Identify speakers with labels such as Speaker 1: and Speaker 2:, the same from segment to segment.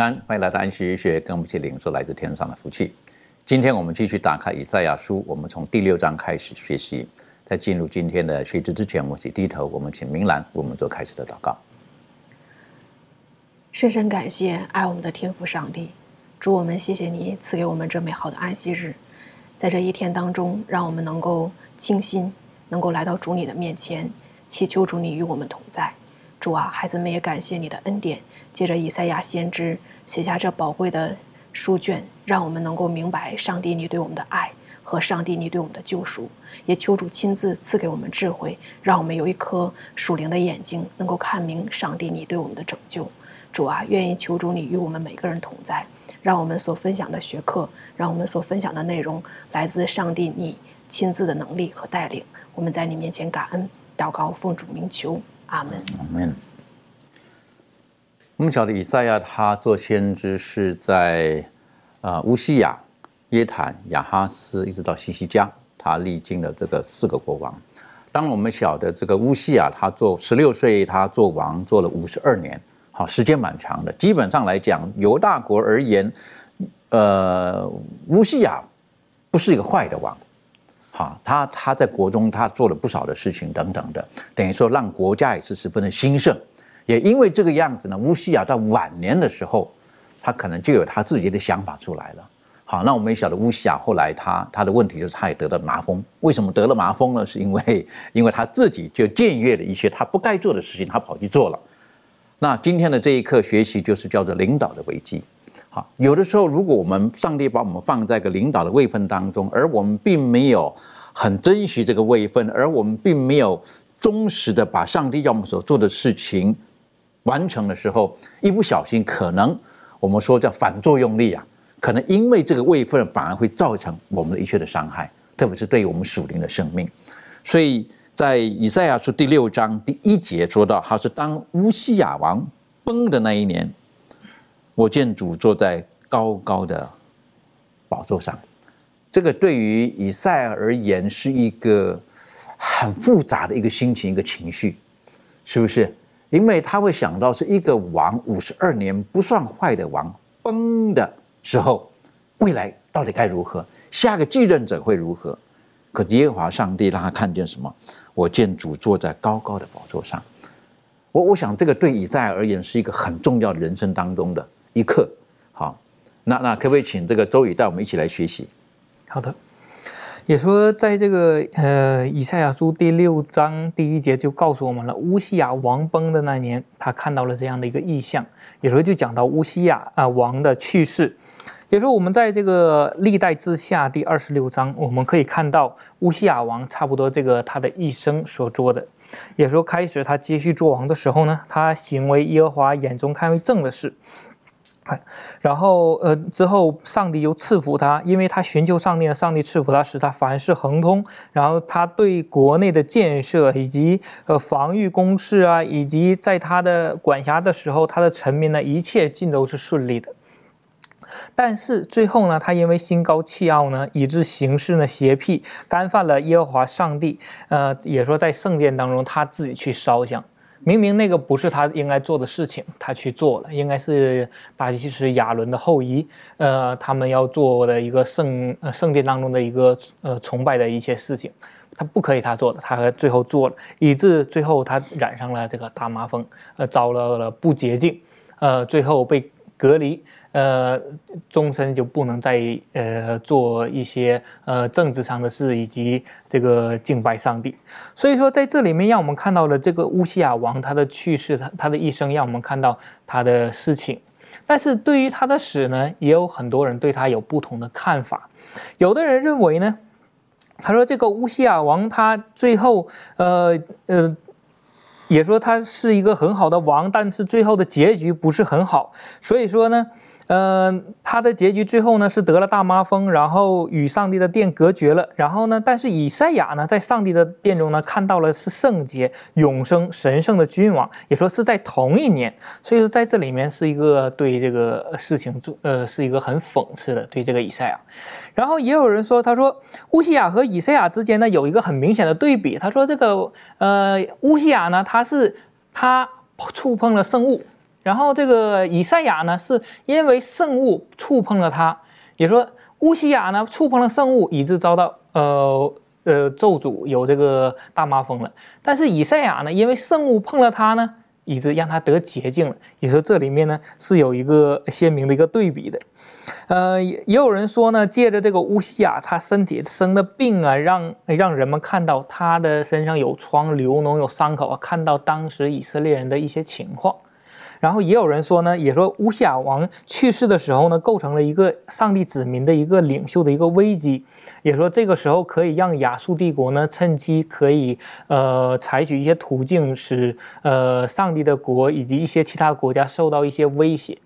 Speaker 1: 安，欢迎来到安息医学，跟我们一起领受来自天上的福气。今天我们继续打开以赛亚书，我们从第六章开始学习。在进入今天的学习之前，我们请低头，我们请明兰为我们做开始的祷告。
Speaker 2: 深深感谢爱我们的天父上帝，主我们谢谢你赐给我们这美好的安息日，在这一天当中，让我们能够清心，能够来到主你的面前，祈求主你与我们同在。主啊，孩子们也感谢你的恩典，借着以赛亚先知写下这宝贵的书卷，让我们能够明白上帝你对我们的爱和上帝你对我们的救赎。也求主亲自赐给我们智慧，让我们有一颗属灵的眼睛，能够看明上帝你对我们的拯救。主啊，愿意求主你与我们每个人同在，让我们所分享的学课，让我们所分享的内容来自上帝你亲自的能力和带领。我们在你面前感恩，祷告，奉主名求，阿门。
Speaker 1: 阿门。我们晓得以赛亚他做先知是在啊乌西亚、约坦、亚哈斯一直到西西家，他历经了这个四个国王。当，我们晓得这个乌西亚他做十六岁，他做王做了五十二年，好，时间蛮长的。基本上来讲，犹大国而言，呃，乌西亚不是一个坏的王，好，他他在国中他做了不少的事情等等的，等于说让国家也是十分的兴盛。也因为这个样子呢，乌西亚到晚年的时候，他可能就有他自己的想法出来了。好，那我们也晓得乌西亚后来他他的问题就是他也得了麻风。为什么得了麻风呢？是因为因为他自己就僭越了一些他不该做的事情，他跑去做了。那今天的这一课学习就是叫做领导的危机。好，有的时候如果我们上帝把我们放在一个领导的位分当中，而我们并没有很珍惜这个位分，而我们并没有忠实的把上帝要我们所做的事情。完成的时候，一不小心，可能我们说叫反作用力啊，可能因为这个位分，反而会造成我们的一切的伤害，特别是对于我们属灵的生命。所以在以赛亚书第六章第一节说到，他是当乌西亚王崩的那一年，我见主坐在高高的宝座上。这个对于以赛而言是一个很复杂的一个心情，一个情绪，是不是？因为他会想到是一个王五十二年不算坏的王崩的时候，未来到底该如何？下个继任者会如何？可耶和华上帝让他看见什么？我见主坐在高高的宝座上。我我想这个对以赛而言是一个很重要的人生当中的一刻。好，那那可不可以请这个周宇带我们一起来学习？
Speaker 3: 好的。也说，在这个呃以赛亚书第六章第一节就告诉我们了，乌西亚王崩的那年，他看到了这样的一个意象。有时候就讲到乌西亚啊王的去世。也说我们在这个历代之下第二十六章，我们可以看到乌西亚王差不多这个他的一生所做的。也说开始他继续做王的时候呢，他行为耶和华眼中看为正的事。然后，呃，之后上帝又赐福他，因为他寻求上帝，上帝赐福他，使他凡事亨通。然后他对国内的建设以及呃防御工事啊，以及在他的管辖的时候，他的臣民呢，一切尽都是顺利的。但是最后呢，他因为心高气傲呢，以致行事呢邪僻，干犯了耶和华上帝。呃，也说在圣殿当中，他自己去烧香。明明那个不是他应该做的事情，他去做了，应该是大祭司亚伦的后裔，呃，他们要做的一个圣呃圣殿当中的一个呃崇拜的一些事情，他不可以他做的，他最后做了，以致最后他染上了这个大麻风，呃，遭到了不洁净，呃，最后被隔离，呃，终身就不能再呃做一些呃政治上的事，以及这个敬拜上帝。所以说，在这里面让我们看到了这个乌西亚王他的去世，他他的一生，让我们看到他的事情。但是对于他的死呢，也有很多人对他有不同的看法，有的人认为呢。他说：“这个乌西亚王，他最后，呃呃，也说他是一个很好的王，但是最后的结局不是很好。所以说呢。”嗯，他的结局最后呢是得了大麻风，然后与上帝的殿隔绝了。然后呢，但是以赛亚呢在上帝的殿中呢看到了是圣洁、永生、神圣的君王，也说是在同一年。所以说在这里面是一个对这个事情做呃是一个很讽刺的对这个以赛亚。然后也有人说，他说乌西亚和以赛亚之间呢有一个很明显的对比。他说这个呃乌西亚呢他是他 触碰了圣物。然后这个以赛亚呢，是因为圣物触碰了他，也说乌西亚呢触碰了圣物，以致遭到呃呃咒诅，有这个大麻风了。但是以赛亚呢，因为圣物碰了他呢，以致让他得洁净了。也说这里面呢是有一个鲜明的一个对比的。呃，也有人说呢，借着这个乌西亚他身体生的病啊，让让人们看到他的身上有疮、流脓、有伤口啊，看到当时以色列人的一些情况。然后也有人说呢，也说乌西亚王去世的时候呢，构成了一个上帝子民的一个领袖的一个危机，也说这个时候可以让亚述帝国呢趁机可以呃采取一些途径，使呃上帝的国以及一些其他国家受到一些威胁。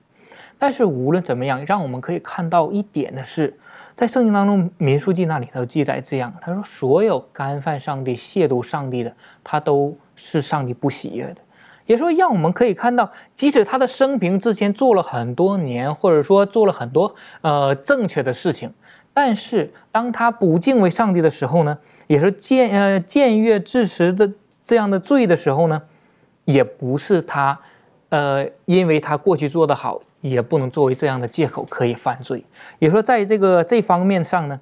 Speaker 3: 但是无论怎么样，让我们可以看到一点的是，在圣经当中民数记那里头记载这样，他说所有干犯上帝、亵渎上帝的，他都是上帝不喜悦的。也说，让我们可以看到，即使他的生平之前做了很多年，或者说做了很多呃正确的事情，但是当他不敬畏上帝的时候呢，也是僭呃僭越至实的这样的罪的时候呢，也不是他呃因为他过去做得好，也不能作为这样的借口可以犯罪。也说，在这个这方面上呢，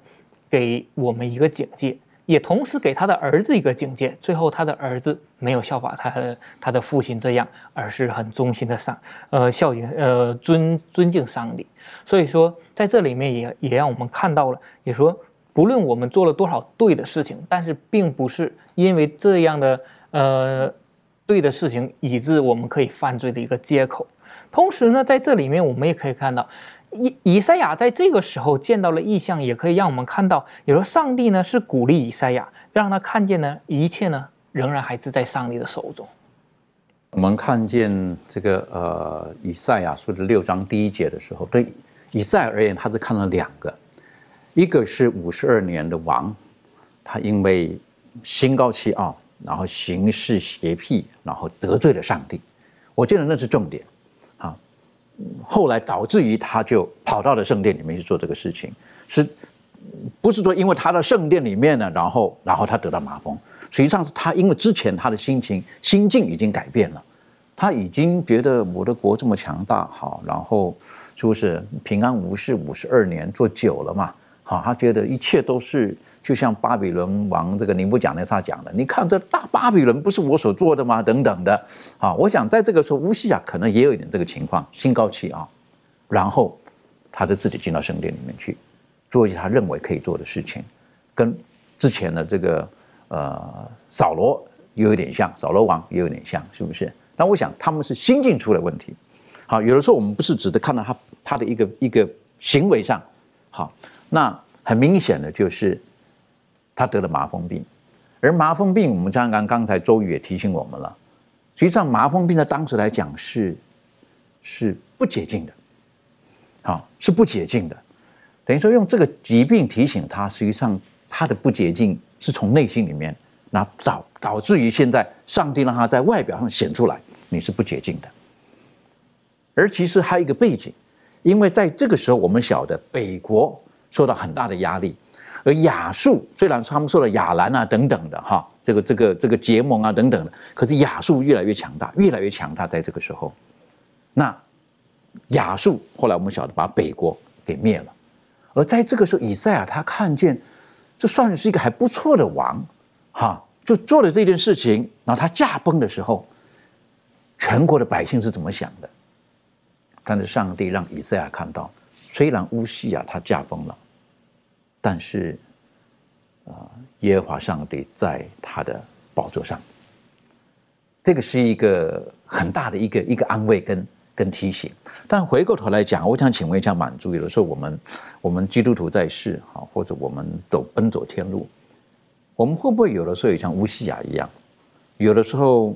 Speaker 3: 给我们一个警戒。也同时给他的儿子一个警戒，最后他的儿子没有效法他的他的父亲这样，而是很忠心的上呃孝敬呃尊尊敬上帝。所以说在这里面也也让我们看到了，也说不论我们做了多少对的事情，但是并不是因为这样的呃对的事情，以致我们可以犯罪的一个借口。同时呢，在这里面我们也可以看到。以以赛亚在这个时候见到了异象，也可以让我们看到，有时候上帝呢是鼓励以赛亚，让他看见呢一切呢仍然还是在上帝的手中。
Speaker 1: 我们看见这个呃以赛亚书的六章第一节的时候，对以赛而言，他是看了两个，一个是五十二年的王，他因为心高气傲，然后行事邪僻，然后得罪了上帝，我觉得那是重点。后来导致于他就跑到了圣殿里面去做这个事情，是不是说因为他的圣殿里面呢，然后然后他得到麻风？实际上是他因为之前他的心情心境已经改变了，他已经觉得我的国这么强大，好，然后说是平安无事五十二年做久了嘛。好，他觉得一切都是就像巴比伦王这个尼布讲的他讲的，你看这大巴比伦不是我所做的吗？等等的。好，我想在这个时候，乌西亚可能也有一点这个情况，心高气傲，然后他就自己进到圣殿里面去，做一些他认为可以做的事情，跟之前的这个呃扫罗也有点像，扫罗王也有点像，是不是？但我想他们是心境出了问题。好，有的时候我们不是只是看到他他的一个一个行为上，好。那很明显的就是，他得了麻风病，而麻风病，我们刚刚刚才周宇也提醒我们了，实际上麻风病在当时来讲是是不洁净的，好是不洁净的，等于说用这个疾病提醒他，实际上他的不洁净是从内心里面，那导导致于现在上帝让他在外表上显出来，你是不洁净的，而其实还有一个背景，因为在这个时候我们晓得北国。受到很大的压力，而亚述虽然他们受了亚兰啊等等的哈，这个这个这个结盟啊等等的，可是亚述越来越强大，越来越强大。在这个时候，那亚述后来我们晓得把北国给灭了，而在这个时候，以赛亚他看见这算是一个还不错的王，哈，就做了这件事情，然后他驾崩的时候，全国的百姓是怎么想的？但是上帝让以赛亚看到，虽然乌西亚他驾崩了，但是，啊，耶和华上帝在他的宝座上，这个是一个很大的一个一个安慰跟跟提醒。但回过头来讲，我想请问一下满足，有的时候我们我们基督徒在世，哈，或者我们走奔走天路，我们会不会有的时候也像乌西亚一样，有的时候，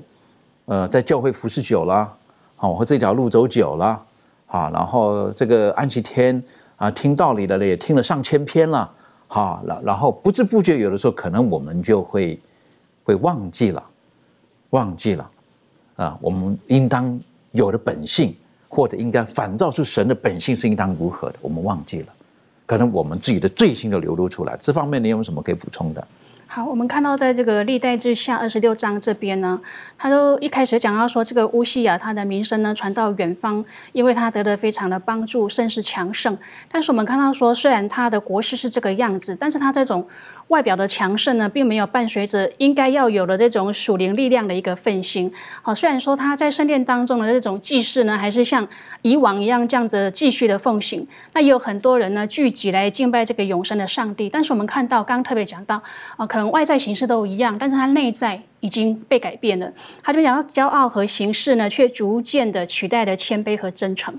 Speaker 1: 呃，在教会服侍久了，好，或这条路走久了。啊，然后这个安息天啊，听道理的也听了上千篇了，哈，然然后不知不觉有的时候可能我们就会会忘记了，忘记了，啊，我们应当有的本性，或者应该反照出神的本性是应当如何的，我们忘记了，可能我们自己的罪行都流露出来，这方面你有什么可以补充的？
Speaker 4: 好，我们看到在这个历代志下二十六章这边呢，他都一开始讲到说，这个乌西亚他的名声呢传到远方，因为他得的非常的帮助，甚是强盛。但是我们看到说，虽然他的国势是这个样子，但是他这种外表的强盛呢，并没有伴随着应该要有的这种属灵力量的一个奋兴。好，虽然说他在圣殿当中的这种祭祀呢，还是像以往一样这样子继续的奉行，那也有很多人呢聚集来敬拜这个永生的上帝。但是我们看到，刚刚特别讲到啊，可能。外在形式都一样，但是他内在已经被改变了。他就讲到骄傲和形式呢，却逐渐的取代了谦卑和真诚。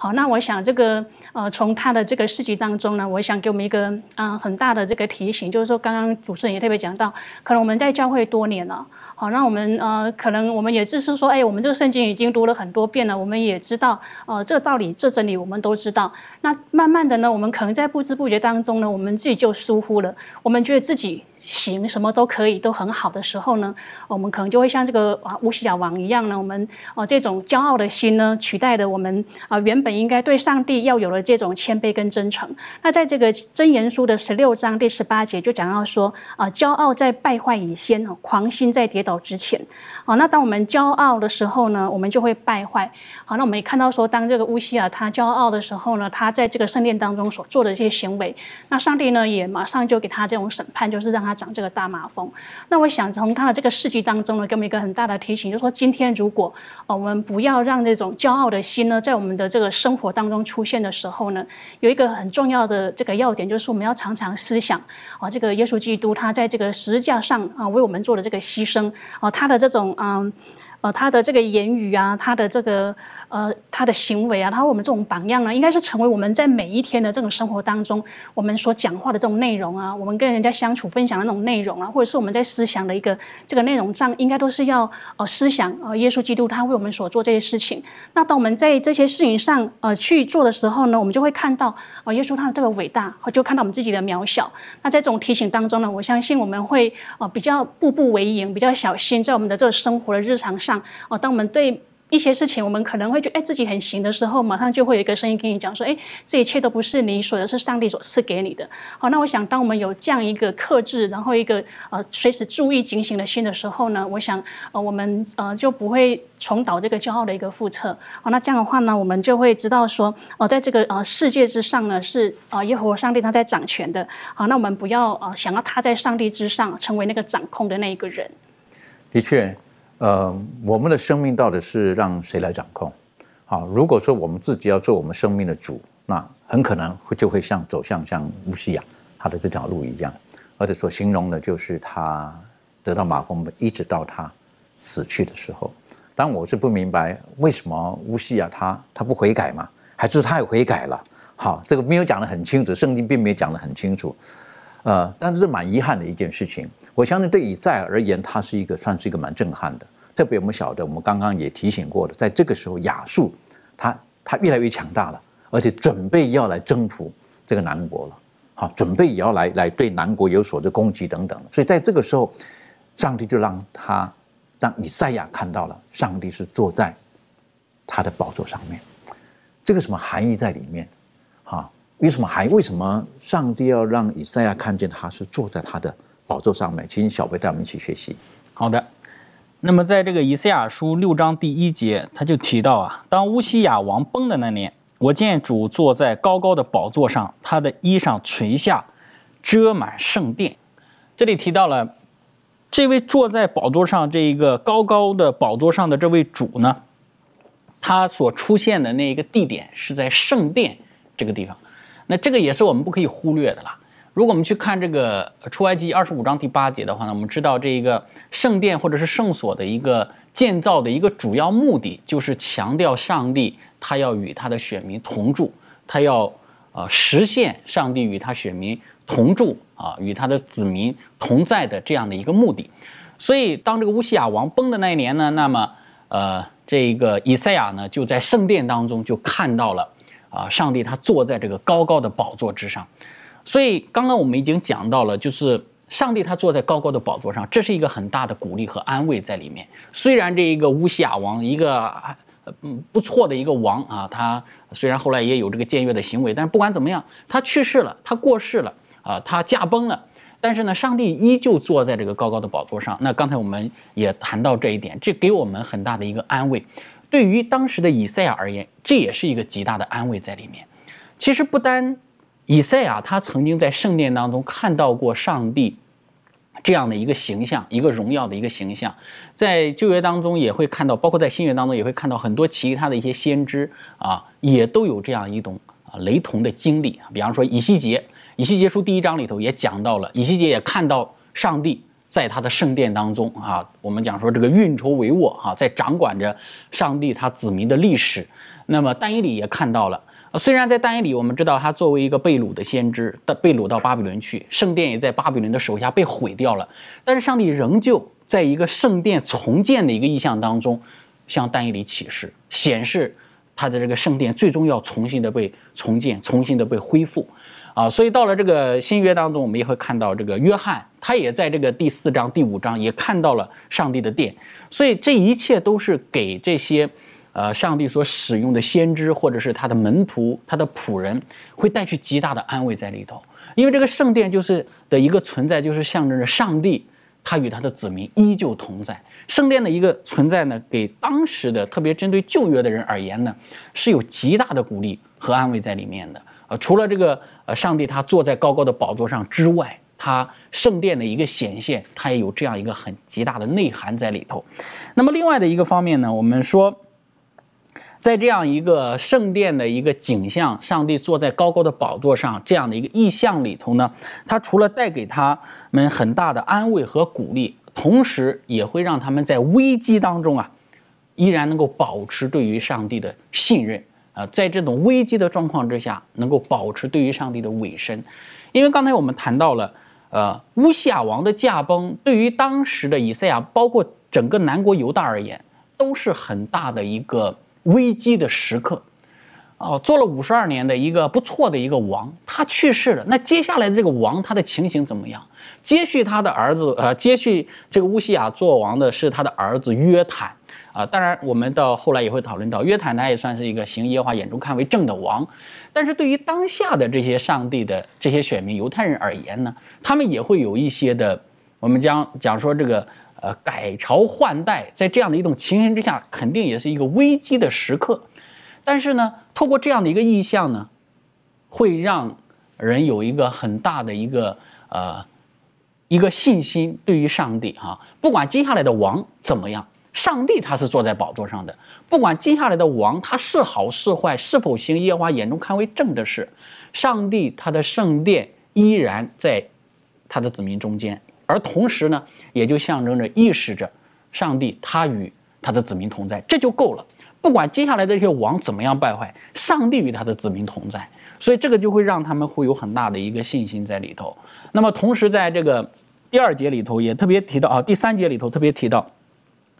Speaker 4: 好，那我想这个呃，从他的这个事迹当中呢，我想给我们一个嗯很大的这个提醒，就是说刚刚主持人也特别讲到，可能我们在教会多年了，好，那我们呃可能我们也只是说，哎，我们这个圣经已经读了很多遍了，我们也知道呃这个道理、这真理我们都知道。那慢慢的呢，我们可能在不知不觉当中呢，我们自己就疏忽了，我们觉得自己。行什么都可以，都很好的时候呢，我们可能就会像这个啊乌西亚王一样呢，我们哦这种骄傲的心呢，取代了我们啊原本应该对上帝要有的这种谦卑跟真诚。那在这个箴言书的十六章第十八节就讲到说啊，骄傲在败坏以先哦，狂心在跌倒之前。啊，那当我们骄傲的时候呢，我们就会败坏。好，那我们也看到说，当这个乌西亚他骄傲的时候呢，他在这个圣殿当中所做的这些行为，那上帝呢也马上就给他这种审判，就是让他。他长这个大马蜂，那我想从他的这个事迹当中呢，给我们一个很大的提醒，就是说今天如果我们不要让这种骄傲的心呢，在我们的这个生活当中出现的时候呢，有一个很重要的这个要点，就是我们要常常思想啊，这个耶稣基督他在这个十字架上啊为我们做的这个牺牲啊，他的这种嗯呃他的这个言语啊，他的这个。呃，他的行为啊，他我们这种榜样呢，应该是成为我们在每一天的这种生活当中，我们所讲话的这种内容啊，我们跟人家相处分享的那种内容啊，或者是我们在思想的一个这个内容上，应该都是要呃思想呃耶稣基督他为我们所做这些事情。那当我们在这些事情上呃去做的时候呢，我们就会看到呃耶稣他的这个伟大，就看到我们自己的渺小。那在这种提醒当中呢，我相信我们会呃比较步步为营，比较小心在我们的这个生活的日常上哦，当我们对。一些事情，我们可能会觉得，哎，自己很行的时候，马上就会有一个声音跟你讲说，哎，这一切都不是你所的，是上帝所赐给你的。好，那我想，当我们有这样一个克制，然后一个呃随时注意警醒的心的时候呢，我想，呃，我们呃就不会重蹈这个骄傲的一个覆辙。好，那这样的话呢，我们就会知道说，哦，在这个呃世界之上呢，是啊耶和华上帝他在掌权的。好，那我们不要呃想要他在上帝之上，成为那个掌控的那一个人。
Speaker 1: 的确。呃，我们的生命到底是让谁来掌控？好，如果说我们自己要做我们生命的主，那很可能会就会像走向像乌西亚他的这条路一样，而且所形容的就是他得到马蜂一直到他死去的时候。当然，我是不明白为什么乌西亚他他不悔改嘛？还是他也悔改了？好，这个没有讲得很清楚，圣经并没有讲得很清楚。呃，但是蛮遗憾的一件事情。我相信对以赛而言，他是一个算是一个蛮震撼的。特别我们晓得，我们刚刚也提醒过的，在这个时候亚述，他他越来越强大了，而且准备要来征服这个南国了。好，准备也要来来对南国有所的攻击等等。所以在这个时候，上帝就让他让以赛亚看到了，上帝是坐在他的宝座上面。这个什么含义在里面？为什么还为什么上帝要让以赛亚看见他是坐在他的宝座上面？请小贝带我们一起学习。
Speaker 5: 好的，那么在这个以赛亚书六章第一节，他就提到啊，当乌西亚王崩的那年，我见主坐在高高的宝座上，他的衣裳垂下，遮满圣殿。这里提到了这位坐在宝座上这一个高高的宝座上的这位主呢，他所出现的那一个地点是在圣殿这个地方，那这个也是我们不可以忽略的啦。如果我们去看这个出埃及二十五章第八节的话呢，我们知道这一个圣殿或者是圣所的一个建造的一个主要目的，就是强调上帝他要与他的选民同住，他要呃实现上帝与他选民同住啊，与他的子民同在的这样的一个目的。所以当这个乌西亚王崩的那一年呢，那么呃这个以赛亚呢就在圣殿当中就看到了啊上帝他坐在这个高高的宝座之上。所以刚刚我们已经讲到了，就是上帝他坐在高高的宝座上，这是一个很大的鼓励和安慰在里面。虽然这一个乌西亚王，一个嗯不错的一个王啊，他虽然后来也有这个僭越的行为，但是不管怎么样，他去世了，他过世了啊，他驾崩了。但是呢，上帝依旧坐在这个高高的宝座上。那刚才我们也谈到这一点，这给我们很大的一个安慰。对于当时的以赛亚而言，这也是一个极大的安慰在里面。其实不单。以赛亚他曾经在圣殿当中看到过上帝这样的一个形象，一个荣耀的一个形象，在旧约当中也会看到，包括在新约当中也会看到很多其他的一些先知啊，也都有这样一种啊雷同的经历。比方说以西结，以西结书第一章里头也讲到了，以西结也看到上帝在他的圣殿当中啊，我们讲说这个运筹帷幄啊，在掌管着上帝他子民的历史。那么但以理也看到了。虽然在但以里，我们知道他作为一个被掳的先知，被掳到巴比伦去，圣殿也在巴比伦的手下被毁掉了，但是上帝仍旧在一个圣殿重建的一个意象当中，向但以里启示，显示他的这个圣殿最终要重新的被重建，重新的被恢复，啊，所以到了这个新约当中，我们也会看到这个约翰，他也在这个第四章、第五章也看到了上帝的殿，所以这一切都是给这些。呃，上帝所使用的先知，或者是他的门徒、他的仆人，会带去极大的安慰在里头。因为这个圣殿就是的一个存在，就是象征着上帝他与他的子民依旧同在。圣殿的一个存在呢，给当时的特别针对旧约的人而言呢，是有极大的鼓励和安慰在里面的。呃，除了这个呃，上帝他坐在高高的宝座上之外，他圣殿的一个显现，它也有这样一个很极大的内涵在里头。那么另外的一个方面呢，我们说。在这样一个圣殿的一个景象，上帝坐在高高的宝座上这样的一个意象里头呢，他除了带给他们很大的安慰和鼓励，同时也会让他们在危机当中啊，依然能够保持对于上帝的信任啊，在这种危机的状况之下，能够保持对于上帝的委身。因为刚才我们谈到了，呃，乌西亚王的驾崩，对于当时的以赛亚，包括整个南国犹大而言，都是很大的一个。危机的时刻，哦，做了五十二年的一个不错的一个王，他去世了。那接下来的这个王，他的情形怎么样？接续他的儿子，呃，接续这个乌西亚做王的是他的儿子约坦，啊，当然我们到后来也会讨论到约坦，他也算是一个行耶和华眼中看为正的王。但是对于当下的这些上帝的这些选民犹太人而言呢，他们也会有一些的，我们将讲说这个。呃，改朝换代，在这样的一种情形之下，肯定也是一个危机的时刻。但是呢，透过这样的一个意象呢，会让人有一个很大的一个呃一个信心，对于上帝哈，不管接下来的王怎么样，上帝他是坐在宝座上的，不管接下来的王他是好是坏，是否行耶和华眼中看为正的事，上帝他的圣殿依然在他的子民中间。而同时呢，也就象征着意识着，上帝他与他的子民同在，这就够了。不管接下来的这些王怎么样败坏，上帝与他的子民同在，所以这个就会让他们会有很大的一个信心在里头。那么同时在这个第二节里头也特别提到啊，第三节里头特别提到，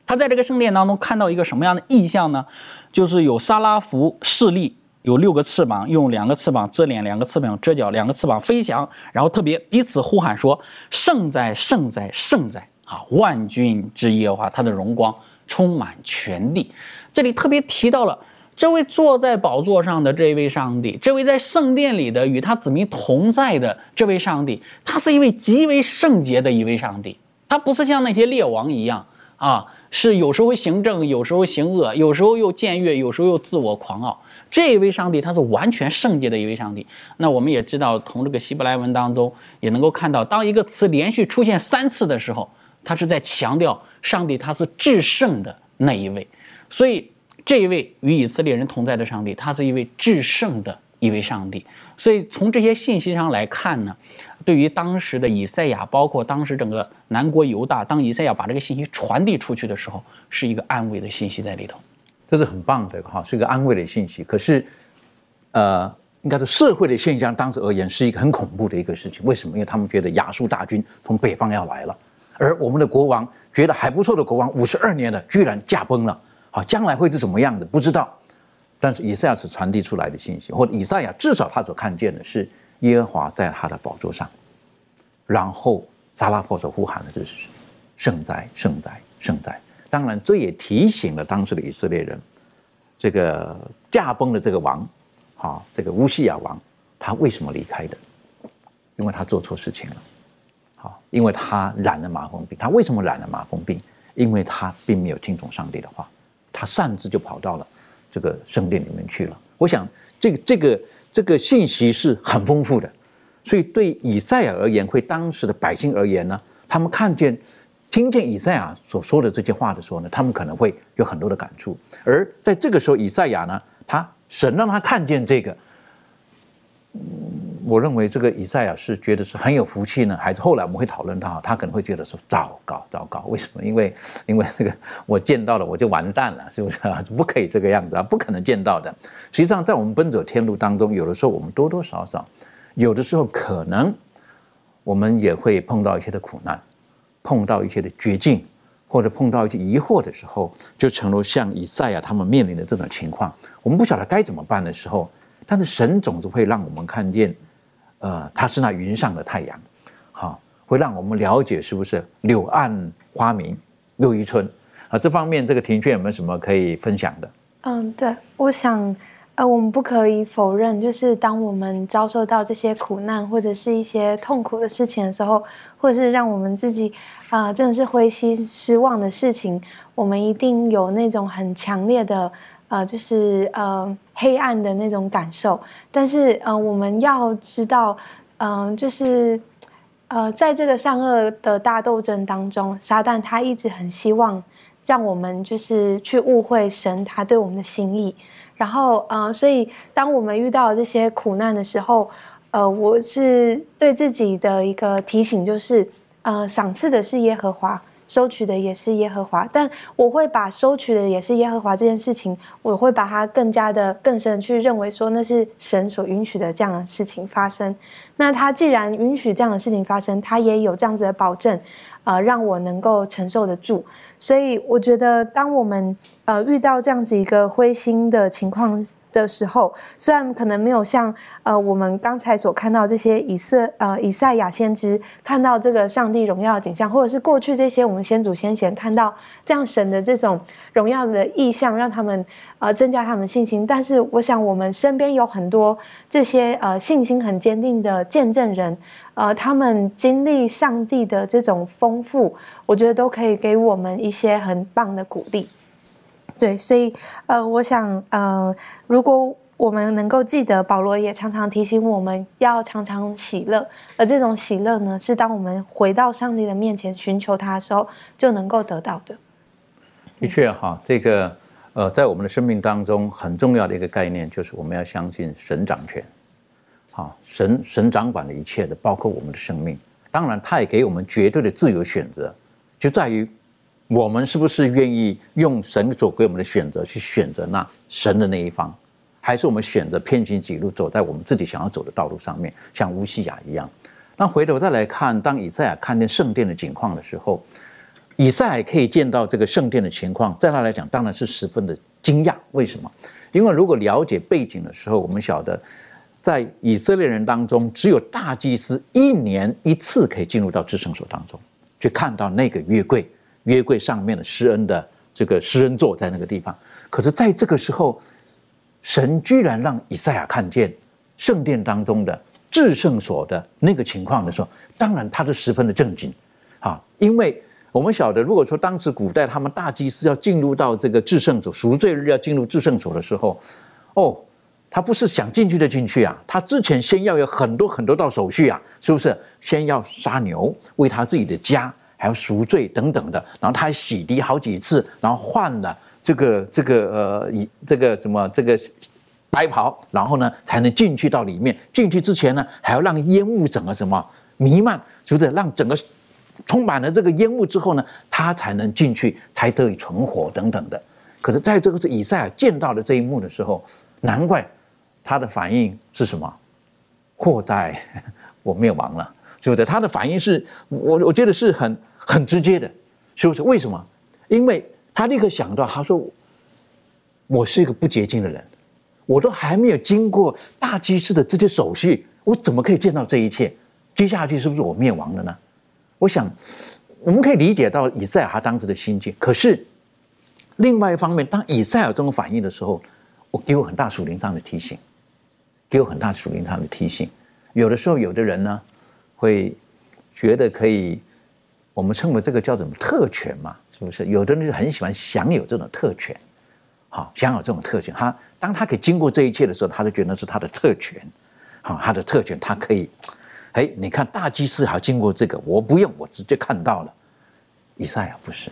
Speaker 5: 他在这个圣殿当中看到一个什么样的意象呢？就是有沙拉弗势力。有六个翅膀，用两个翅膀遮脸，两个翅膀遮脚，两个翅膀飞翔，然后特别彼此呼喊说：“圣哉，圣哉，圣哉！啊，万军之耶和华，他的荣光充满全地。”这里特别提到了这位坐在宝座上的这位上帝，这位在圣殿里的与他子民同在的这位上帝，他是一位极为圣洁的一位上帝，他不是像那些列王一样啊，是有时候行政，有时候行恶，有时候又僭越，有时候又自我狂傲。这一位上帝，他是完全圣洁的一位上帝。那我们也知道，从这个希伯来文当中也能够看到，当一个词连续出现三次的时候，他是在强调上帝他是至圣的那一位，所以这一位与以色列人同在的上帝，他是一位至圣的一位上帝。所以从这些信息上来看呢，对于当时的以赛亚，包括当时整个南国犹大，当以赛亚把这个信息传递出去的时候，是一个安慰的信息在里头。
Speaker 1: 这是很棒的哈，是一个安慰的信息。可是，呃，应该是社会的现象，当时而言是一个很恐怖的一个事情。为什么？因为他们觉得亚述大军从北方要来了，而我们的国王觉得还不错的国王，五十二年了，居然驾崩了。好，将来会是什么样子？不知道。但是以赛亚是传递出来的信息，或者以赛亚至少他所看见的是耶和华在他的宝座上，然后撒拉破所呼喊的就是圣哉，圣哉，圣哉。当然，这也提醒了当时的以色列人，这个驾崩的这个王，啊，这个乌西亚王，他为什么离开的？因为他做错事情了，好，因为他染了麻风病。他为什么染了麻风病？因为他并没有听从上帝的话，他擅自就跑到了。这个圣殿里面去了。我想，这个这个这个信息是很丰富的，所以对以赛亚而言，会当时的百姓而言呢，他们看见、听见以赛亚所说的这些话的时候呢，他们可能会有很多的感触。而在这个时候，以赛亚呢，他神让他看见这个。我认为这个以赛亚是觉得是很有福气呢，还是后来我们会讨论到，他可能会觉得说糟糕糟糕，为什么？因为 因为这个我见到了我就完蛋了，是不是啊？不可以这个样子啊，不可能见到的。实际上，在我们奔走天路当中，有的时候我们多多少少，有的时候可能我们也会碰到一些的苦难，碰到一些的绝境，或者碰到一些疑惑的时候，就成了像以赛亚他们面临的这种情况，我们不晓得该怎么办的时候，但是神总是会让我们看见。呃，它是那云上的太阳，好，会让我们了解是不是柳暗花明又一村啊？这方面，这个庭轩有没有什么可以分享的？
Speaker 6: 嗯，对，我想，呃，我们不可以否认，就是当我们遭受到这些苦难或者是一些痛苦的事情的时候，或者是让我们自己啊，真的是灰心失望的事情，我们一定有那种很强烈的。呃，就是呃黑暗的那种感受，但是呃，我们要知道，嗯，就是呃，在这个善恶的大斗争当中，撒旦他一直很希望让我们就是去误会神他对我们的心意，然后呃，所以当我们遇到这些苦难的时候，呃，我是对自己的一个提醒，就是呃，赏赐的是耶和华。收取的也是耶和华，但我会把收取的也是耶和华这件事情，我会把它更加的更深去认为说那是神所允许的这样的事情发生。那他既然允许这样的事情发生，他也有这样子的保证，呃，让我能够承受得住。所以我觉得，当我们呃遇到这样子一个灰心的情况。的时候，虽然可能没有像呃我们刚才所看到这些以色呃以赛亚先知看到这个上帝荣耀的景象，或者是过去这些我们先祖先贤看到这样神的这种荣耀的意象，让他们呃增加他们信心。但是我想我们身边有很多这些呃信心很坚定的见证人，呃他们经历上帝的这种丰富，我觉得都可以给我们一些很棒的鼓励。对，所以呃，我想呃，如果我们能够记得，保罗也常常提醒我们要常常喜乐，而这种喜乐呢，是当我们回到上帝的面前寻求他的时候，就能够得到的。
Speaker 1: 的确哈，这个呃，在我们的生命当中很重要的一个概念，就是我们要相信神掌权，好，神神掌管了一切的，包括我们的生命。当然，他也给我们绝对的自由选择，就在于。我们是不是愿意用神所给我们的选择去选择那神的那一方，还是我们选择偏行己路，走在我们自己想要走的道路上面，像乌西雅一样？那回头再来看，当以赛亚看见圣殿的景况的时候，以赛亚可以见到这个圣殿的情况，在他来讲当然是十分的惊讶。为什么？因为如果了解背景的时候，我们晓得，在以色列人当中，只有大祭司一年一次可以进入到至圣所当中，去看到那个月柜。约柜上面的施恩的这个施恩座在那个地方，可是在这个时候，神居然让以赛亚看见圣殿当中的至圣所的那个情况的时候，当然他是十分的震惊啊！因为我们晓得，如果说当时古代他们大祭司要进入到这个至圣所赎罪日要进入至圣所的时候，哦，他不是想进去就进去啊，他之前先要有很多很多道手续啊，是不是？先要杀牛为他自己的家。还要赎罪等等的，然后他还洗涤好几次，然后换了这个这个呃以这个什么这个白袍，然后呢才能进去到里面。进去之前呢，还要让烟雾整个什么弥漫，是不是让整个充满了这个烟雾之后呢，他才能进去，才得以存活等等的。可是，在这个是以赛亚见到的这一幕的时候，难怪他的反应是什么？祸在 我灭亡了，是不是？他的反应是我我觉得是很很直接的，是不是？为什么？因为他立刻想到，他说：“我是一个不洁净的人，我都还没有经过大祭司的这些手续，我怎么可以见到这一切？接下去是不是我灭亡了呢？”我想，我们可以理解到以赛亚他当时的心境。可是，另外一方面，当以赛亚这种反应的时候，我给我很大属灵上的提醒，给我很大属灵上的提醒。有的时候，有的人呢，会觉得可以，我们称为这个叫什么特权嘛？是不是？有的人就很喜欢享有这种特权，好，享有这种特权。他当他可以经过这一切的时候，他就觉得是他的特权，好，他的特权，他可以。哎，你看大祭司还经过这个，我不用，我直接看到了。以赛亚不是，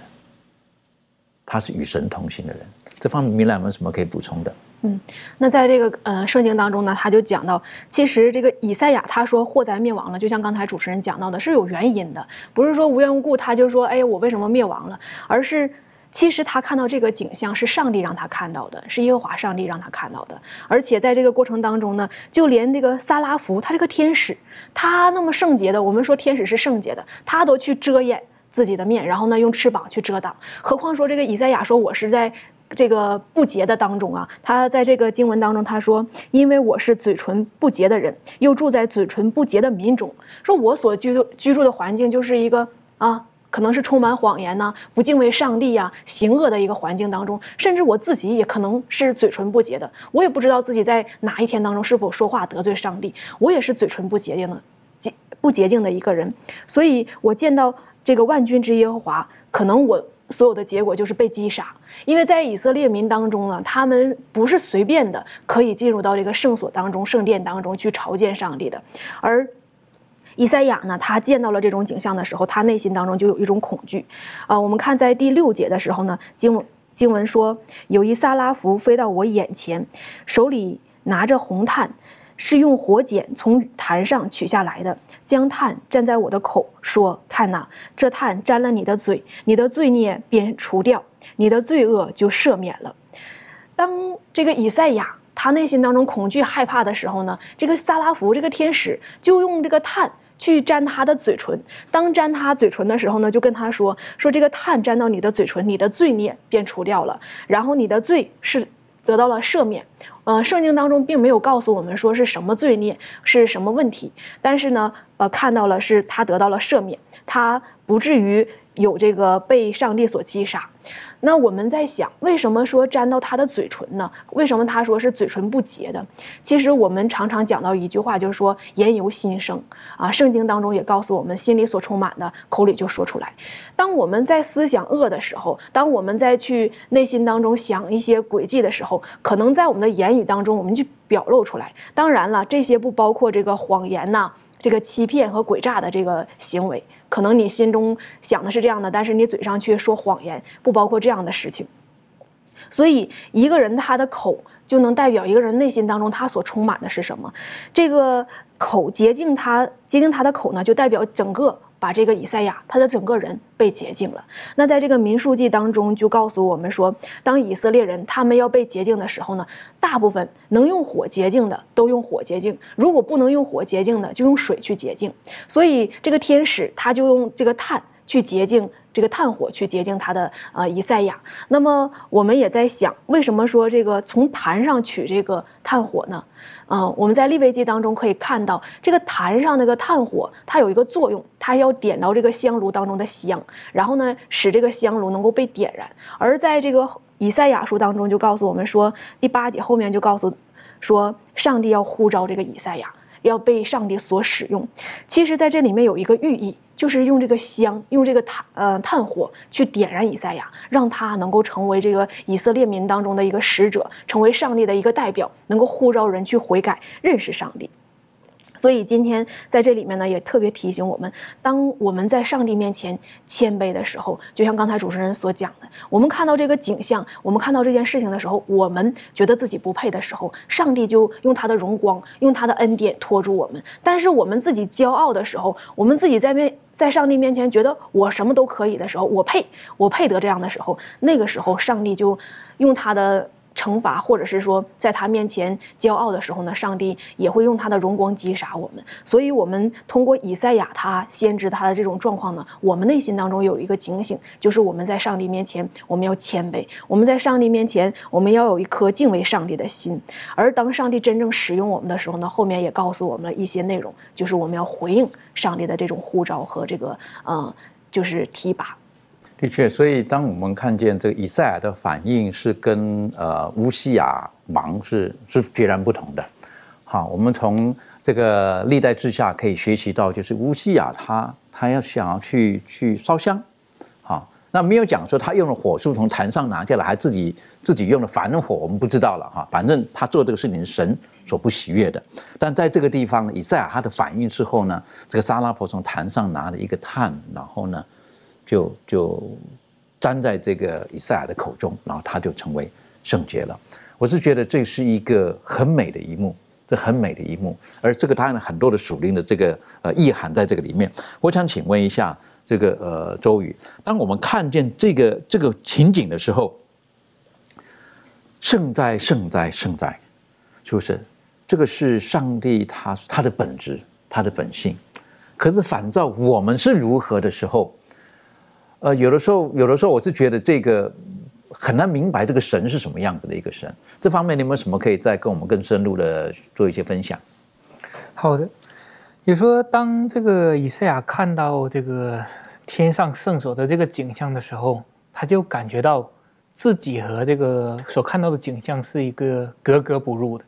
Speaker 1: 他是与神同行的人。这方面，米兰有什么可以补充的？
Speaker 2: 嗯，那在这个呃圣经当中呢，他就讲到，其实这个以赛亚他说祸灾灭亡了，就像刚才主持人讲到的，是有原因的，不是说无缘无故他就说，哎，我为什么灭亡了，而是。其实他看到这个景象是上帝让他看到的，是耶和华上帝让他看到的。而且在这个过程当中呢，就连这个撒拉弗，他这个天使，他那么圣洁的，我们说天使是圣洁的，他都去遮掩自己的面，然后呢用翅膀去遮挡。何况说这个以赛亚说，我是在这个不洁的当中啊。他在这个经文当中他说，因为我是嘴唇不洁的人，又住在嘴唇不洁的民中，说我所居住居住的环境就是一个啊。可能是充满谎言呢，不敬畏上帝呀，行恶的一个环境当中，甚至我自己也可能是嘴唇不洁的，我也不知道自己在哪一天当中是否说话得罪上帝，我也是嘴唇不洁净的，洁不洁净的一个人，所以我见到这个万军之耶和华，可能我所有的结果就是被击杀，因为在以色列民当中呢，他们不是随便的可以进入到这个圣所当中、圣殿当中去朝见上帝的，而。以赛亚呢，他见到了这种景象的时候，他内心当中就有一种恐惧。啊，我们看在第六节的时候呢，经经文说，有一撒拉弗飞到我眼前，手里拿着红炭，是用火剪从坛上取下来的，将炭蘸在我的口，说：“看呐，这炭沾了你的嘴，你的罪孽便除掉，你的罪恶就赦免了。”当这个以赛亚他内心当中恐惧害怕的时候呢，这个撒拉弗这个天使就用这个炭。去沾他的嘴唇，当沾他嘴唇的时候呢，就跟他说：“说这个炭沾到你的嘴唇，你的罪孽便除掉了，然后你的罪是得到了赦免。”呃，圣经当中并没有告诉我们说是什么罪孽，是什么问题，但是呢，呃，看到了是他得到了赦免，他不至于有这个被上帝所击杀。那我们在想，为什么说沾到他的嘴唇呢？为什么他说是嘴唇不洁的？其实我们常常讲到一句话，就是说言由心生啊。圣经当中也告诉我们，心里所充满的，口里就说出来。当我们在思想恶的时候，当我们在去内心当中想一些诡计的时候，可能在我们的言语当中，我们就表露出来。当然了，这些不包括这个谎言呐，这个欺骗和诡诈的这个行为。可能你心中想的是这样的，但是你嘴上却说谎言，不包括这样的事情。所以，一个人他的口就能代表一个人内心当中他所充满的是什么。这个口洁净他，洁净他的口呢，就代表整个。把这个以赛亚，他的整个人被洁净了。那在这个民数记当中，就告诉我们说，当以色列人他们要被洁净的时候呢，大部分能用火洁净的都用火洁净，如果不能用火洁净的，就用水去洁净。所以这个天使他就用这个炭去洁净。这个炭火去洁净他的呃以赛亚，那么我们也在想，为什么说这个从坛上取这个炭火呢？嗯，我们在利未记当中可以看到，这个坛上那个炭火，它有一个作用，它要点到这个香炉当中的香，然后呢，使这个香炉能够被点燃。而在这个以赛亚书当中，就告诉我们说，第八节后面就告诉说，上帝要呼召这个以赛亚。要被上帝所使用，其实在这里面有一个寓意，就是用这个香，用这个炭，呃，炭火去点燃以赛亚，让他能够成为这个以色列民当中的一个使者，成为上帝的一个代表，能够呼召人去悔改，认识上帝。所以今天在这里面呢，也特别提醒我们，当我们在上帝面前谦卑的时候，就像刚才主持人所讲的，我们看到这个景象，我们看到这件事情的时候，我们觉得自己不配的时候，上帝就用他的荣光，用他的恩典托住我们。但是我们自己骄傲的时候，我们自己在面在上帝面前觉得我什么都可以的时候，我配，我配得这样的时候，那个时候上帝就用他的。惩罚，或者是说在他面前骄傲的时候呢，上帝也会用他的荣光击杀我们。所以，我们通过以赛亚他先知他的这种状况呢，我们内心当中有一个警醒，就是我们在上帝面前我们要谦卑，我们在上帝面前我们要有一颗敬畏上帝的心。而当上帝真正使用我们的时候呢，后面也告诉我们了一些内容，就是我们要回应上帝的这种呼召和这个嗯，就是提拔。
Speaker 1: 的确，所以当我们看见这个以赛亚的反应是跟呃乌西亚王是是截然不同的。好，我们从这个历代志下可以学习到，就是乌西亚他他要想要去去烧香，好，那没有讲说他用了火树从坛上拿下来，还自己自己用了凡火，我们不知道了哈。反正他做这个事情是神所不喜悦的。但在这个地方，以赛亚他的反应之后呢，这个沙拉佛从坛上拿了一个炭，然后呢。就就粘在这个以赛亚的口中，然后他就成为圣洁了。我是觉得这是一个很美的一幕，这很美的一幕。而这个当然很多的属灵的这个呃意涵在这个里面。我想请问一下这个呃周宇，当我们看见这个这个情景的时候，圣在圣在圣在，是不是？这个是上帝他他的本质，他的本性。可是反照我们是如何的时候？呃，有的时候，有的时候，我是觉得这个很难明白这个神是什么样子的一个神。这方面，你有没有什么可以再跟我们更深入的做一些分享？
Speaker 3: 好的，你说当这个以赛亚看到这个天上圣所的这个景象的时候，他就感觉到自己和这个所看到的景象是一个格格不入的。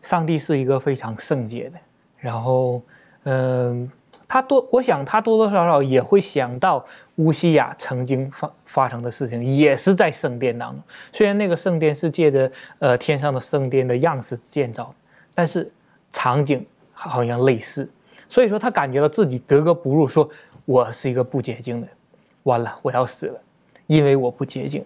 Speaker 3: 上帝是一个非常圣洁的，然后，嗯。他多，我想他多多少少也会想到乌西亚曾经发发生的事情，也是在圣殿当中。虽然那个圣殿是借着呃天上的圣殿的样式建造，但是场景好像类似。所以说他感觉到自己格格不入，说我是一个不洁净的，完了我要死了，因为我不洁净。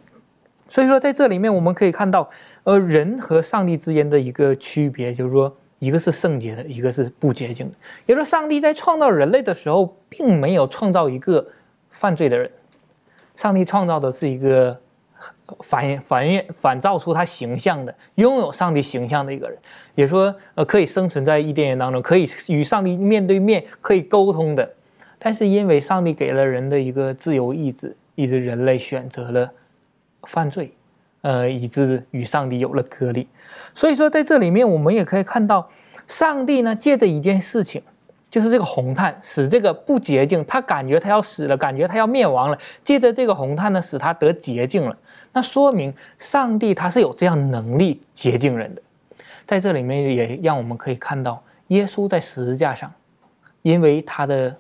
Speaker 3: 所以说在这里面我们可以看到，呃，人和上帝之间的一个区别，就是说。一个是圣洁的，一个是不洁净的。也就是说，上帝在创造人类的时候，并没有创造一个犯罪的人，上帝创造的是一个反反映反造出他形象的、拥有上帝形象的一个人。也说，呃，可以生存在伊甸园当中，可以与上帝面对面，可以沟通的。但是因为上帝给了人的一个自由意志，以致人类选择了犯罪。呃，以致与上帝有了隔离，所以说在这里面，我们也可以看到，上帝呢借着一件事情，就是这个红炭使这个不洁净，他感觉他要死了，感觉他要灭亡了，借着这个红炭呢，使他得洁净了。那说明上帝他是有这样能力洁净人的。在这里面也让我们可以看到，耶稣在十字架上，因为他的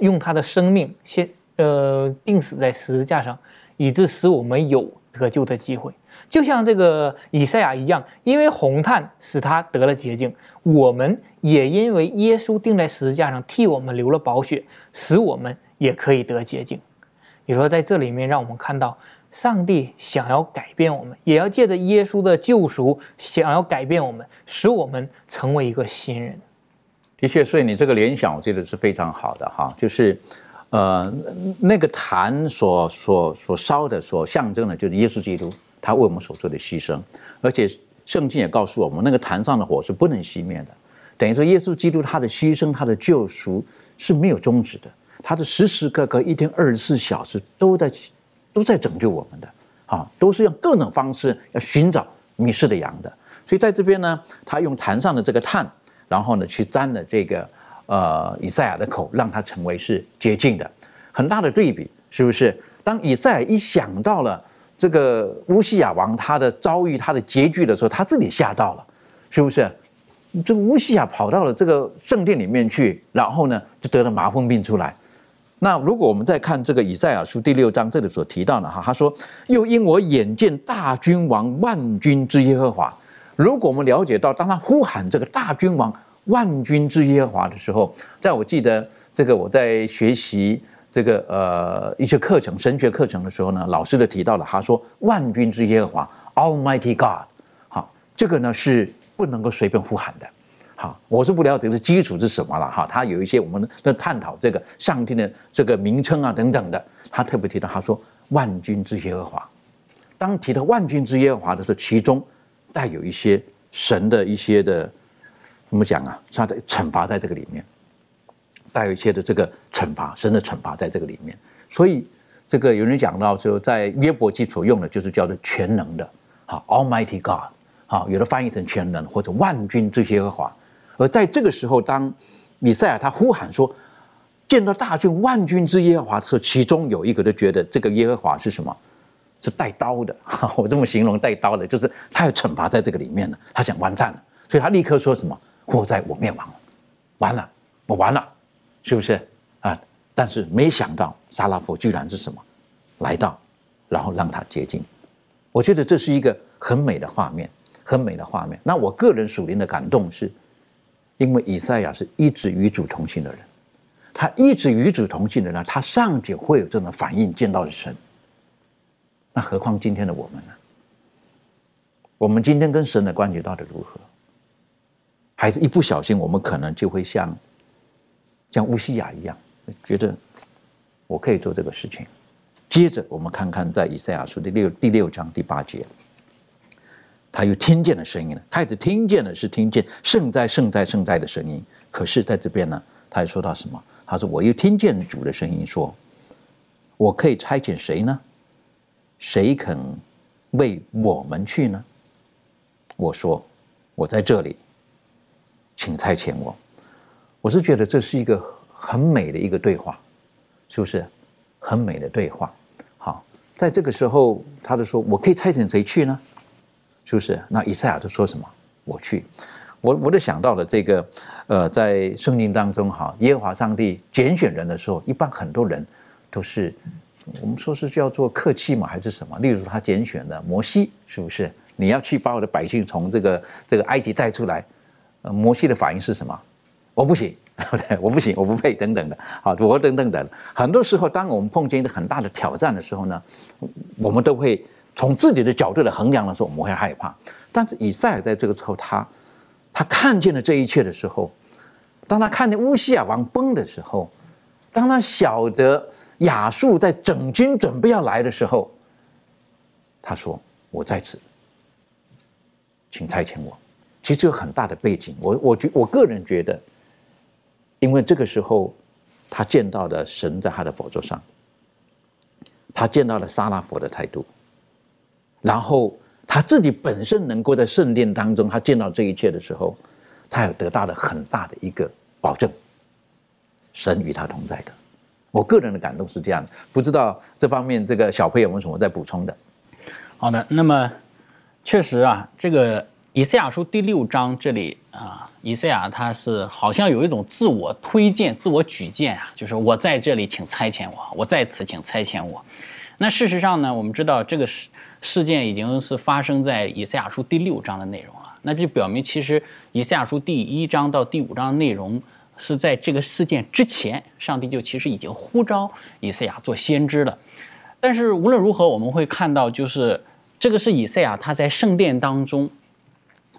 Speaker 3: 用他的生命先呃钉死在十字架上，以致使我们有。得救的机会，就像这个以赛亚一样，因为红炭使他得了洁净，我们也因为耶稣钉在十字架上替我们流了宝血，使我们也可以得洁净。你说在这里面，让我们看到上帝想要改变我们，也要借着耶稣的救赎，想要改变我们，使我们成为一个新人。
Speaker 1: 的确，所以你这个联想，我觉得是非常好的哈，就是。呃，那个坛所所所烧的，所象征的，就是耶稣基督他为我们所做的牺牲。而且圣经也告诉我们，那个坛上的火是不能熄灭的。等于说，耶稣基督他的牺牲，他的救赎是没有终止的。他的时时刻刻，一天二十四小时都在都在拯救我们的啊，都是用各种方式要寻找迷失的羊的。所以在这边呢，他用坛上的这个炭，然后呢去沾了这个。呃，以赛亚的口让他成为是洁净的，很大的对比，是不是？当以赛亚一想到了这个乌西亚王他的遭遇、他的结局的时候，他自己吓到了，是不是？这个乌西亚跑到了这个圣殿里面去，然后呢，就得了麻风病出来。那如果我们再看这个以赛亚书第六章这里所提到的哈，他说：“又因我眼见大君王万军之耶和华。”如果我们了解到，当他呼喊这个大君王。万军之耶和华的时候，在我记得这个我在学习这个呃一些课程神学课程的时候呢，老师都提到了，他说万军之耶和华 Almighty God，好，这个呢是不能够随便呼喊的。好，我是不了解这基础是什么了哈。他有一些我们的探讨这个上帝的这个名称啊等等的，他特别提到他说万军之耶和华。当提到万军之耶和华的时候，其中带有一些神的一些的怎么讲啊？他的惩罚在这个里面，带有一些的这个惩罚，神的惩罚在这个里面。所以这个有人讲到，就在约伯记所用的就是叫做全能的，好，Almighty God，好，有的翻译成全能或者万军之耶和华。而在这个时候，当以赛亚他呼喊说：“见到大军万军之耶和华”的时候，其中有一个就觉得这个耶和华是什么？是带刀的。我这么形容带刀的，就是他要惩罚在这个里面了。他想完蛋了，所以他立刻说什么：“祸在我灭亡了，完了，我完了，是不是啊？”但是没想到沙拉佛居然是什么来到，然后让他接近。我觉得这是一个很美的画面，很美的画面。那我个人属灵的感动是。因为以赛亚是一直与主同行的人，他一直与主同行的人，他尚且会有这种反应，见到了神。那何况今天的我们呢？我们今天跟神的关系到底如何？还是一不小心，我们可能就会像像乌西亚一样，觉得我可以做这个事情。接着，我们看看在以赛亚书第六第六章第八节。他又听见了声音了，开始听见了是听见圣哉圣哉圣哉的声音。可是在这边呢，他又说到什么？他说：“我又听见主的声音，说我可以差遣谁呢？谁肯为我们去呢？”我说：“我在这里，请差遣我。”我是觉得这是一个很美的一个对话，是不是？很美的对话。好，在这个时候，他就说：“我可以差遣谁去呢？”是不是？那以赛亚就说什么？我去，我我就想到了这个，呃，在圣经当中哈，耶和华上帝拣选人的时候，一般很多人都是我们说是叫做客气嘛，还是什么？例如他拣选的摩西，是不是？你要去把我的百姓从这个这个埃及带出来，摩西的反应是什么？我不行，我不行，我不配，等等的，好，我等等等。很多时候，当我们碰见一个很大的挑战的时候呢，我们都会。从自己的角度来衡量的时候，我们会害怕。但是以赛尔在这个时候，他他看见了这一切的时候，当他看见乌西亚王崩的时候，当他晓得亚述在整军准备要来的时候，他说：“我在此，请差遣我。”其实有很大的背景。我我觉我个人觉得，因为这个时候他见到的神在他的宝座上，他见到了沙拉佛的态度。然后他自己本身能够在圣殿当中，他见到这一切的时候，他有得到了很大的一个保证，神与他同在的。我个人的感动是这样，不知道这方面这个小朋友有没有什么在补充的？
Speaker 5: 好的，那么确实啊，这个以赛亚书第六章这里啊，以赛亚他是好像有一种自我推荐、自我举荐啊，就是我在这里，请差遣我，我在此，请差遣我。那事实上呢，我们知道这个事。事件已经是发生在以赛亚书第六章的内容了，那就表明其实以赛亚书第一章到第五章内容是在这个事件之前，上帝就其实已经呼召以赛亚做先知了。但是无论如何，我们会看到，就是这个是以赛亚他在圣殿当中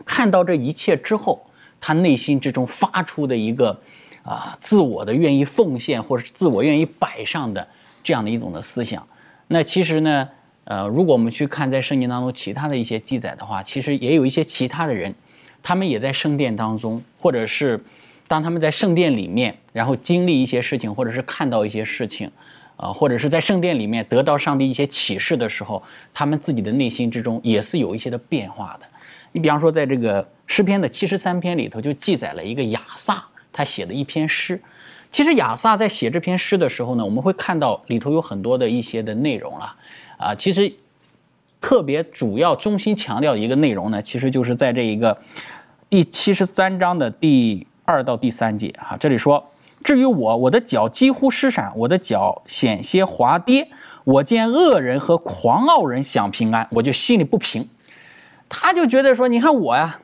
Speaker 5: 看到这一切之后，他内心之中发出的一个啊自我的愿意奉献或者是自我愿意摆上的这样的一种的思想。那其实呢？呃，如果我们去看在圣经当中其他的一些记载的话，其实也有一些其他的人，他们也在圣殿当中，或者是当他们在圣殿里面，然后经历一些事情，或者是看到一些事情，啊，或者是在圣殿里面得到上帝一些启示的时候，他们自己的内心之中也是有一些的变化的。你比方说，在这个诗篇的七十三篇里头，就记载了一个亚萨他写的一篇诗。其实亚萨在写这篇诗的时候呢，我们会看到里头有很多的一些的内容了。啊，其实特别主要中心强调一个内容呢，其实就是在这一个第七十三章的第二到第三节啊。这里说：“至于我，我的脚几乎失闪，我的脚险些滑跌。我见恶人和狂傲人享平安，我就心里不平。”他就觉得说：“你看我呀，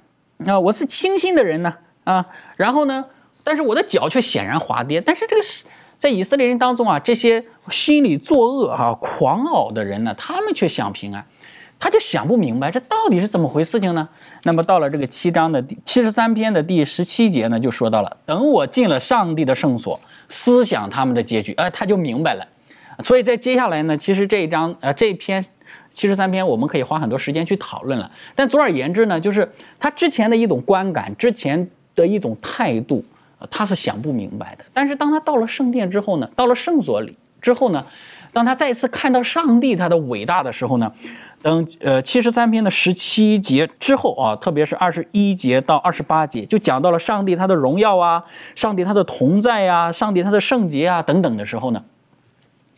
Speaker 5: 啊，我是清心的人呢，啊，然后呢，但是我的脚却显然滑跌。但是这个是在以色列人当中啊，这些心里作恶哈、狂傲的人呢，他们却享平安。他就想不明白这到底是怎么回事情呢？那么到了这个七章的第七十三篇的第十七节呢，就说到了：等我进了上帝的圣所，思想他们的结局，哎，他就明白了。所以在接下来呢，其实这一章呃这篇七十三篇，我们可以花很多时间去讨论了。但总而言之呢，就是他之前的一种观感，之前的一种态度，他是想不明白的。但是当他到了圣殿之后呢，到了圣所里之后呢，当他再次看到上帝他的伟大的时候呢。等呃七十三篇的十七节之后啊，特别是二十一节到二十八节，就讲到了上帝他的荣耀啊，上帝他的同在呀，上帝他的圣洁啊等等的时候呢，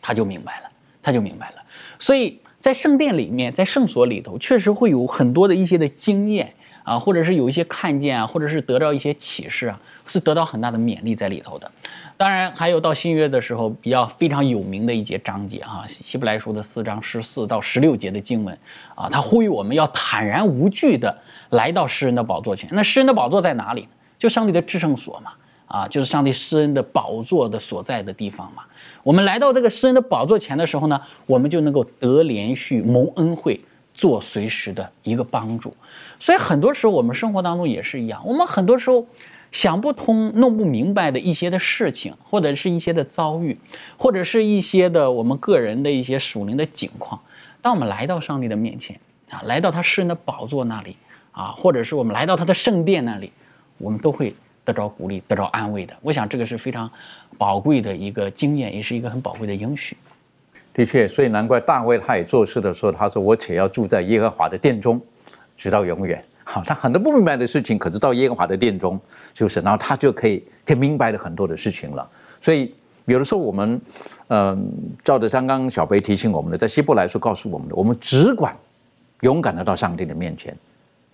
Speaker 5: 他就明白了，他就明白了。所以在圣殿里面，在圣所里头，确实会有很多的一些的经验啊，或者是有一些看见啊，或者是得到一些启示啊，是得到很大的勉励在里头的。当然，还有到新约的时候比较非常有名的一节章节哈，希伯来书的四章十四到十六节的经文啊，他呼吁我们要坦然无惧的来到诗人的宝座前。那诗人的宝座在哪里？就上帝的至圣所嘛，啊，就是上帝诗人的宝座的所在的地方嘛。我们来到这个诗人的宝座前的时候呢，我们就能够得连续蒙恩惠，做随时的一个帮助。所以很多时候我们生活当中也是一样，我们很多时候。想不通、弄不明白的一些的事情，或者是一些的遭遇，或者是一些的我们个人的一些属灵的境况。当我们来到上帝的面前啊，来到他诗人的宝座那里啊，或者是我们来到他的圣殿那里，我们都会得着鼓励、得着安慰的。我想这个是非常宝贵的一个经验，也是一个很宝贵的应许。
Speaker 1: 的确，所以难怪大卫他也做事的时候，他说：“我且要住在耶和华的殿中，直到永远。”好，他很多不明白的事情，可是到耶和华的殿中，就是，然后他就可以可以明白了很多的事情了。所以有的时候我们，嗯，照着刚刚小贝提醒我们的，在希伯来书告诉我们的，我们只管勇敢的到上帝的面前。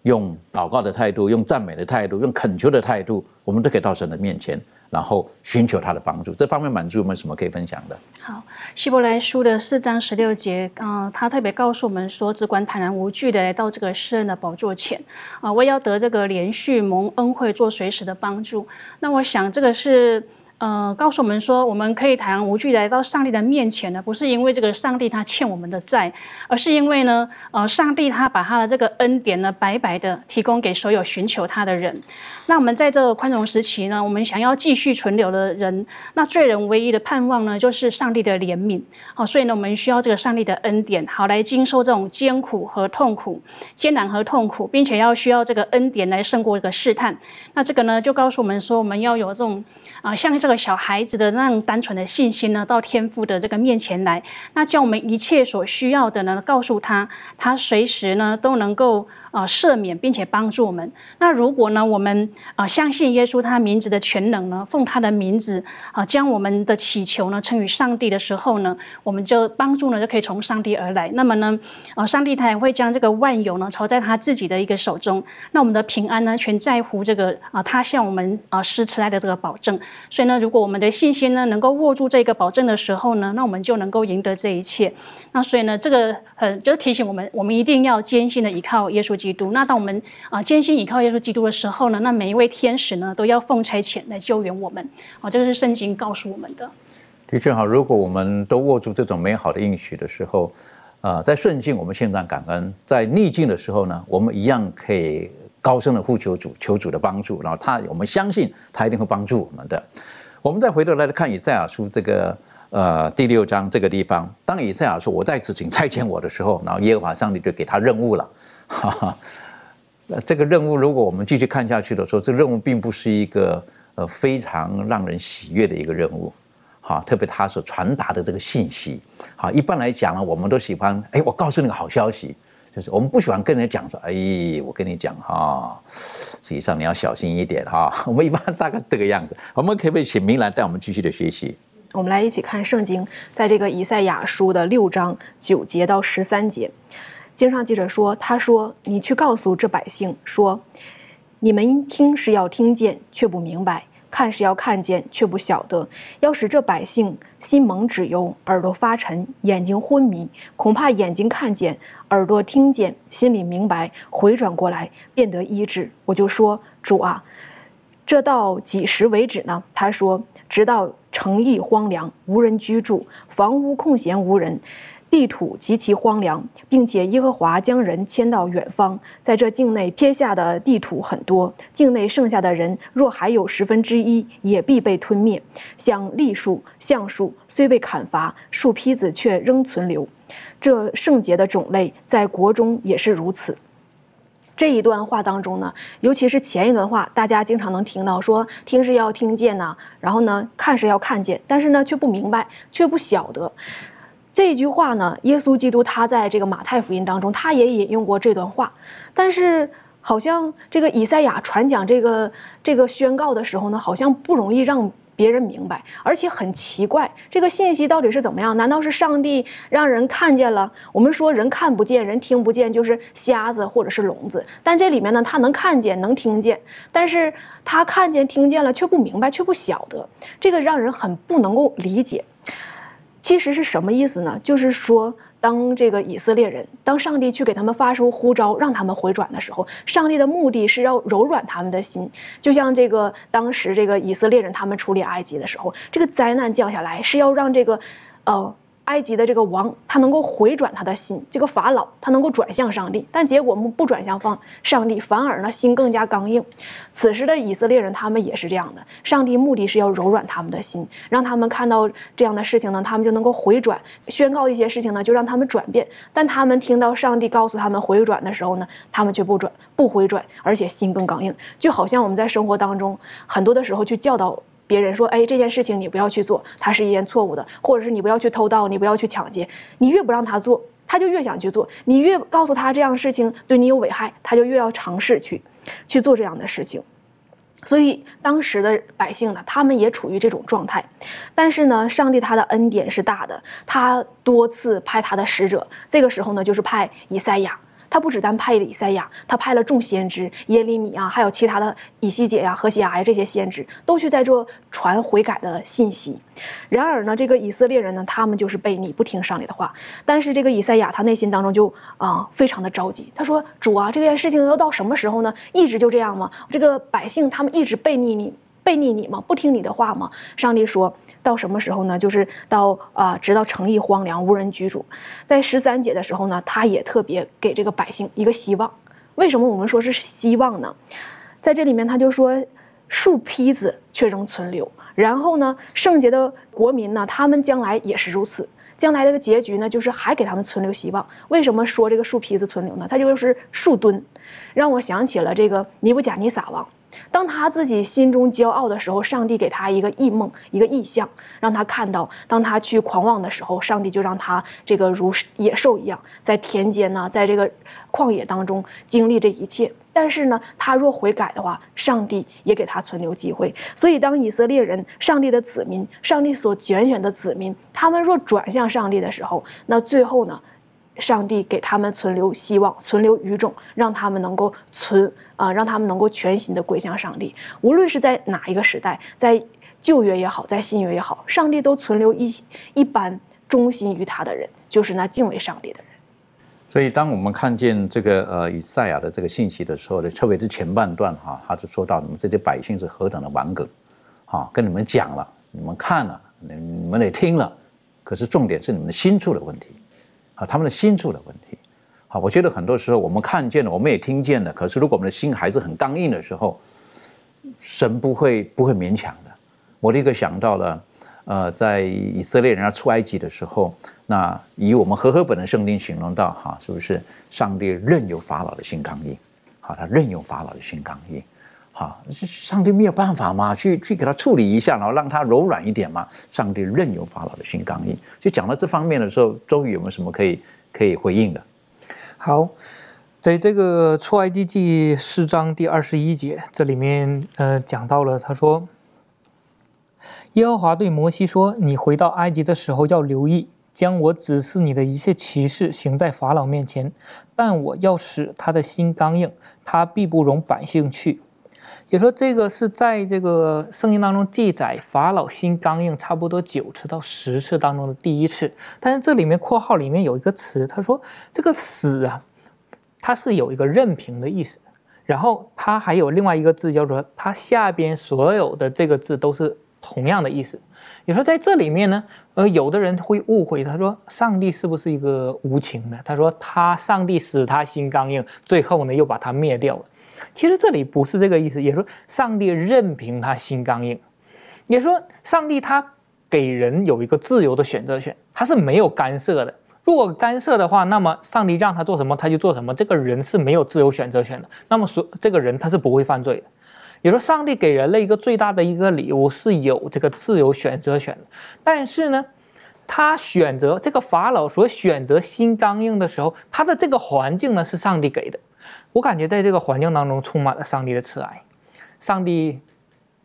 Speaker 1: 用祷告的态度，用赞美的态度，用恳求的态度，我们都可以到神的面前，然后寻求他的帮助。这方面满足有没有什么可以分享的？
Speaker 4: 好，希伯来书的四章十六节，啊，他特别告诉我们说，只管坦然无惧的来到这个诗人的宝座前，啊，我要得这个连续蒙恩惠，做随时的帮助。那我想这个是。呃，告诉我们说，我们可以坦然无惧来到上帝的面前呢，不是因为这个上帝他欠我们的债，而是因为呢，呃，上帝他把他的这个恩典呢，白白的提供给所有寻求他的人。那我们在这个宽容时期呢，我们想要继续存留的人，那罪人唯一的盼望呢，就是上帝的怜悯。好，所以呢，我们需要这个上帝的恩典，好来经受这种艰苦和痛苦、艰难和痛苦，并且要需要这个恩典来胜过这个试探。那这个呢，就告诉我们说，我们要有这种。啊，像这个小孩子的那样单纯的信心呢，到天父的这个面前来，那将我们一切所需要的呢，告诉他，他随时呢都能够。啊，赦免并且帮助我们。那如果呢，我们啊相信耶稣他名字的全能呢，奉他的名字啊，将我们的祈求呢称于上帝的时候呢，我们就帮助呢就可以从上帝而来。那么呢，啊，上帝他也会将这个万有呢操在他自己的一个手中。那我们的平安呢，全在乎这个啊，他向我们啊施慈爱的这个保证。所以呢，如果我们的信心呢能够握住这个保证的时候呢，那我们就能够赢得这一切。那所以呢，这个很就是提醒我们，我们一定要坚信的依靠耶稣。基督。那当我们啊坚信倚靠耶稣基督的时候呢，那每一位天使呢都要奉差遣来救援我们。啊，这个是圣经告诉我们的。
Speaker 1: 的确哈，如果我们都握住这种美好的应许的时候，啊，在顺境我们献上感恩，在逆境的时候呢，我们一样可以高声的呼求主，求主的帮助。然后他，我们相信他一定会帮助我们的。我们再回头来看以赛亚书这个。呃，第六章这个地方，当以赛亚说“我在此，请差遣我”的时候，然后耶和华上帝就给他任务了。哈哈，这个任务，如果我们继续看下去的时候，这任务并不是一个呃非常让人喜悦的一个任务。好，特别他所传达的这个信息。好，一般来讲呢，我们都喜欢，哎，我告诉你个好消息，就是我们不喜欢跟人讲说，哎，我跟你讲哈，实际上你要小心一点哈。我们一般大概这个样子。我们可不可以请明兰带我们继续的学习？
Speaker 2: 我们来一起看圣经，在这个以赛亚书的六章九节到十三节，经上记者说：“他说，你去告诉这百姓说，你们听是要听见，却不明白；看是要看见，却不晓得。要使这百姓心蒙脂油，耳朵发沉，眼睛昏迷，恐怕眼睛看见，耳朵听见，心里明白，回转过来，变得医治。我就说，主啊。”这到几时为止呢？他说，直到城邑荒凉，无人居住，房屋空闲无人。地土极其荒凉，并且耶和华将人迁到远方，在这境内撇下的地土很多，境内剩下的人若还有十分之一，也必被吞灭。像栗树、橡树虽被砍伐，树坯子却仍存留。这圣洁的种类在国中也是如此。这一段话当中呢，尤其是前一段话，大家经常能听到说听是要听见呐，然后呢看是要看见，但是呢却不明白，却不晓得。这句话呢，耶稣基督他在这个马太福音当中，他也引用过这段话，但是好像这个以赛亚传讲这个这个宣告的时候呢，好像不容易让别人明白，而且很奇怪，这个信息到底是怎么样？难道是上帝让人看见了？我们说人看不见，人听不见，就是瞎子或者是聋子，但这里面呢，他能看见，能听见，但是他看见听见了却不明白，却不晓得，这个让人很不能够理解。其实是什么意思呢？就是说，当这个以色列人，当上帝去给他们发出呼召，让他们回转的时候，上帝的目的是要柔软他们的心，就像这个当时这个以色列人他们处理埃及的时候，这个灾难降下来是要让这个，呃。埃及的这个王，他能够回转他的心，这个法老他能够转向上帝，但结果不转向方上帝，反而呢心更加刚硬。此时的以色列人，他们也是这样的。上帝目的是要柔软他们的心，让他们看到这样的事情呢，他们就能够回转，宣告一些事情呢，就让他们转变。但他们听到上帝告诉他们回转的时候呢，他们却不转，不回转，而且心更刚硬，就好像我们在生活当中很多的时候去教导。别人说：“哎，这件事情你不要去做，它是一件错误的，或者是你不要去偷盗，你不要去抢劫。你越不让他做，他就越想去做；你越告诉他这样事情对你有危害，他就越要尝试去去做这样的事情。所以当时的百姓呢，他们也处于这种状态。但是呢，上帝他的恩典是大的，他多次派他的使者，这个时候呢，就是派以赛亚。”他不只单派了以赛亚，他派了众先知耶利米啊，还有其他的以西结呀、何西阿呀这些先知，都去在做传悔改的信息。然而呢，这个以色列人呢，他们就是悖逆，不听上帝的话。但是这个以赛亚他内心当中就啊非常的着急，他说：“主啊，这件事情要到什么时候呢？一直就这样吗？这个百姓他们一直悖逆你，悖逆你吗？不听你的话吗？”上帝说。到什么时候呢？就是到啊，直到城邑荒凉，无人居住。在十三节的时候呢，他也特别给这个百姓一个希望。为什么我们说是希望呢？在这里面他就说，树坯子却仍存留。然后呢，圣洁的国民呢，他们将来也是如此。将来这个结局呢，就是还给他们存留希望。为什么说这个树坯子存留呢？它就是树墩，让我想起了这个尼布甲尼撒王。当他自己心中骄傲的时候，上帝给他一个异梦，一个异象，让他看到，当他去狂妄的时候，上帝就让他这个如野兽一样，在田间呢，在这个旷野当中经历这一切。但是呢，他若悔改的话，上帝也给他存留机会。所以，当以色列人，上帝的子民，上帝所拣选的子民，他们若转向上帝的时候，那最后呢？上帝给他们存留希望，存留余种，让他们能够存啊，让他们能够全心的归向上帝。无论是在哪一个时代，在旧约也好，在新约也好，上帝都存留一一般忠心于他的人，就是那敬畏上帝的人。
Speaker 1: 所以，当我们看见这个呃以赛亚的这个信息的时候呢，特别是前半段哈，他就说到你们这些百姓是何等的顽梗，啊，跟你们讲了，你们看了，你们也听了，可是重点是你们的心处的问题。他们的心处的问题，好，我觉得很多时候我们看见了，我们也听见了，可是如果我们的心还是很刚硬的时候，神不会不会勉强的。我立刻想到了，呃，在以色列人要出埃及的时候，那以我们和合本的圣经形容到，哈，是不是上帝任由法老的心刚硬？好，他任由法老的心刚硬。好，上帝没有办法嘛，去去给他处理一下，然后让他柔软一点嘛。上帝任由法老的心刚硬。就讲到这方面的时候，周瑜有没有什么可以可以回应的？
Speaker 3: 好，在这个出埃及记四章第二十一节，这里面呃讲到了，他说：“耶和华对摩西说，你回到埃及的时候要留意，将我指示你的一切奇事行在法老面前，但我要使他的心刚硬，他必不容百姓去。”也说这个是在这个圣经当中记载法老心刚硬差不多九次到十次当中的第一次，但是这里面括号里面有一个词，他说这个死啊，它是有一个任凭的意思，然后它还有另外一个字叫做它下边所有的这个字都是同样的意思。你说在这里面呢，呃，有的人会误会，他说上帝是不是一个无情的？他说他上帝使他心刚硬，最后呢又把他灭掉了。其实这里不是这个意思，也说上帝任凭他心刚硬，也说上帝他给人有一个自由的选择权，他是没有干涉的。如果干涉的话，那么上帝让他做什么他就做什么，这个人是没有自由选择权的。那么说这个人他是不会犯罪的。也说上帝给人类一个最大的一个礼物是有这个自由选择权的，但是呢，他选择这个法老所选择心刚硬的时候，他的这个环境呢是上帝给的。我感觉在这个环境当中充满了上帝的慈爱。上帝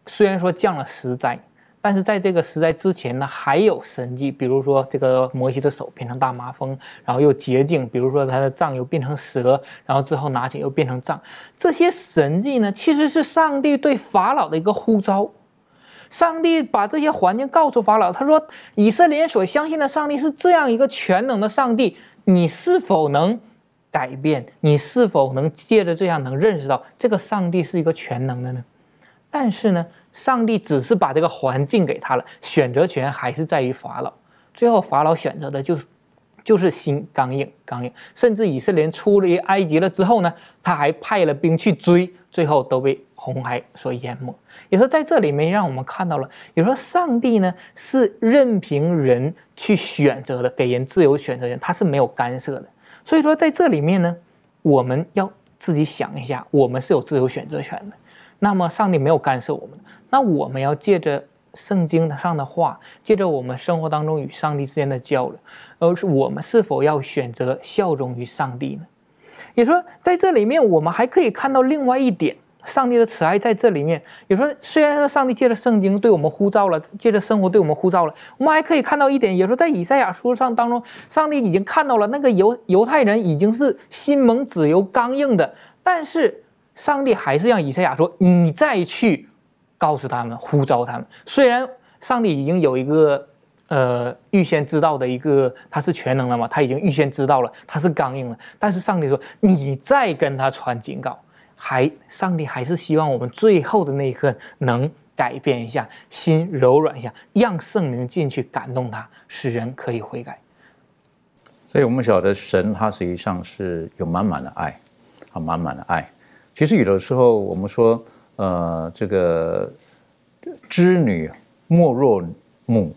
Speaker 3: 虽然说降了十灾。但是在这个十灾之前呢，还有神迹，比如说这个摩西的手变成大麻风，然后又洁净；比如说他的杖又变成蛇，然后之后拿起又变成杖。这些神迹呢，其实是上帝对法老的一个呼召。上帝把这些环境告诉法老，他说：“以色列所相信的上帝是这样一个全能的上帝，你是否能改变？你是否能借着这样能认识到这个上帝是一个全能的呢？”但是呢？上帝只是把这个环境给他了，选择权还是在于法老。最后，法老选择的就是就是心刚硬，刚硬。甚至以色列出离埃及了之后呢，他还派了兵去追，最后都被红海所淹没。也说在这里面，让我们看到了，也说上帝呢是任凭人去选择的，给人自由选择权，他是没有干涉的。所以说，在这里面呢，我们要自己想一下，我们是有自由选择权的。那么上帝没有干涉我们，那我们要借着圣经上的话，借着我们生活当中与上帝之间的交流，而是我们是否要选择效忠于上帝呢？也说在这里面，我们还可以看到另外一点，上帝的慈爱在这里面。有时候虽然说上帝借着圣经对我们呼召了，借着生活对我们呼召了，我们还可以看到一点，也说在以赛亚书上当中，上帝已经看到了那个犹犹太人已经是心蒙子由刚硬的，但是。上帝还是让以赛亚说：“你再去告诉他们，呼召他们。虽然上帝已经有一个呃预先知道的一个，他是全能的嘛，他已经预先知道了他是刚硬了。但是上帝说，你再跟他传警告，还上帝还是希望我们最后的那一刻能改变一下，心柔软一下，让圣灵进去感动他，使人可以悔改。
Speaker 1: 所以我们晓得神他实际上是有满满的爱，啊，满满的爱。”其实有的时候我们说，呃，这个知女莫若母，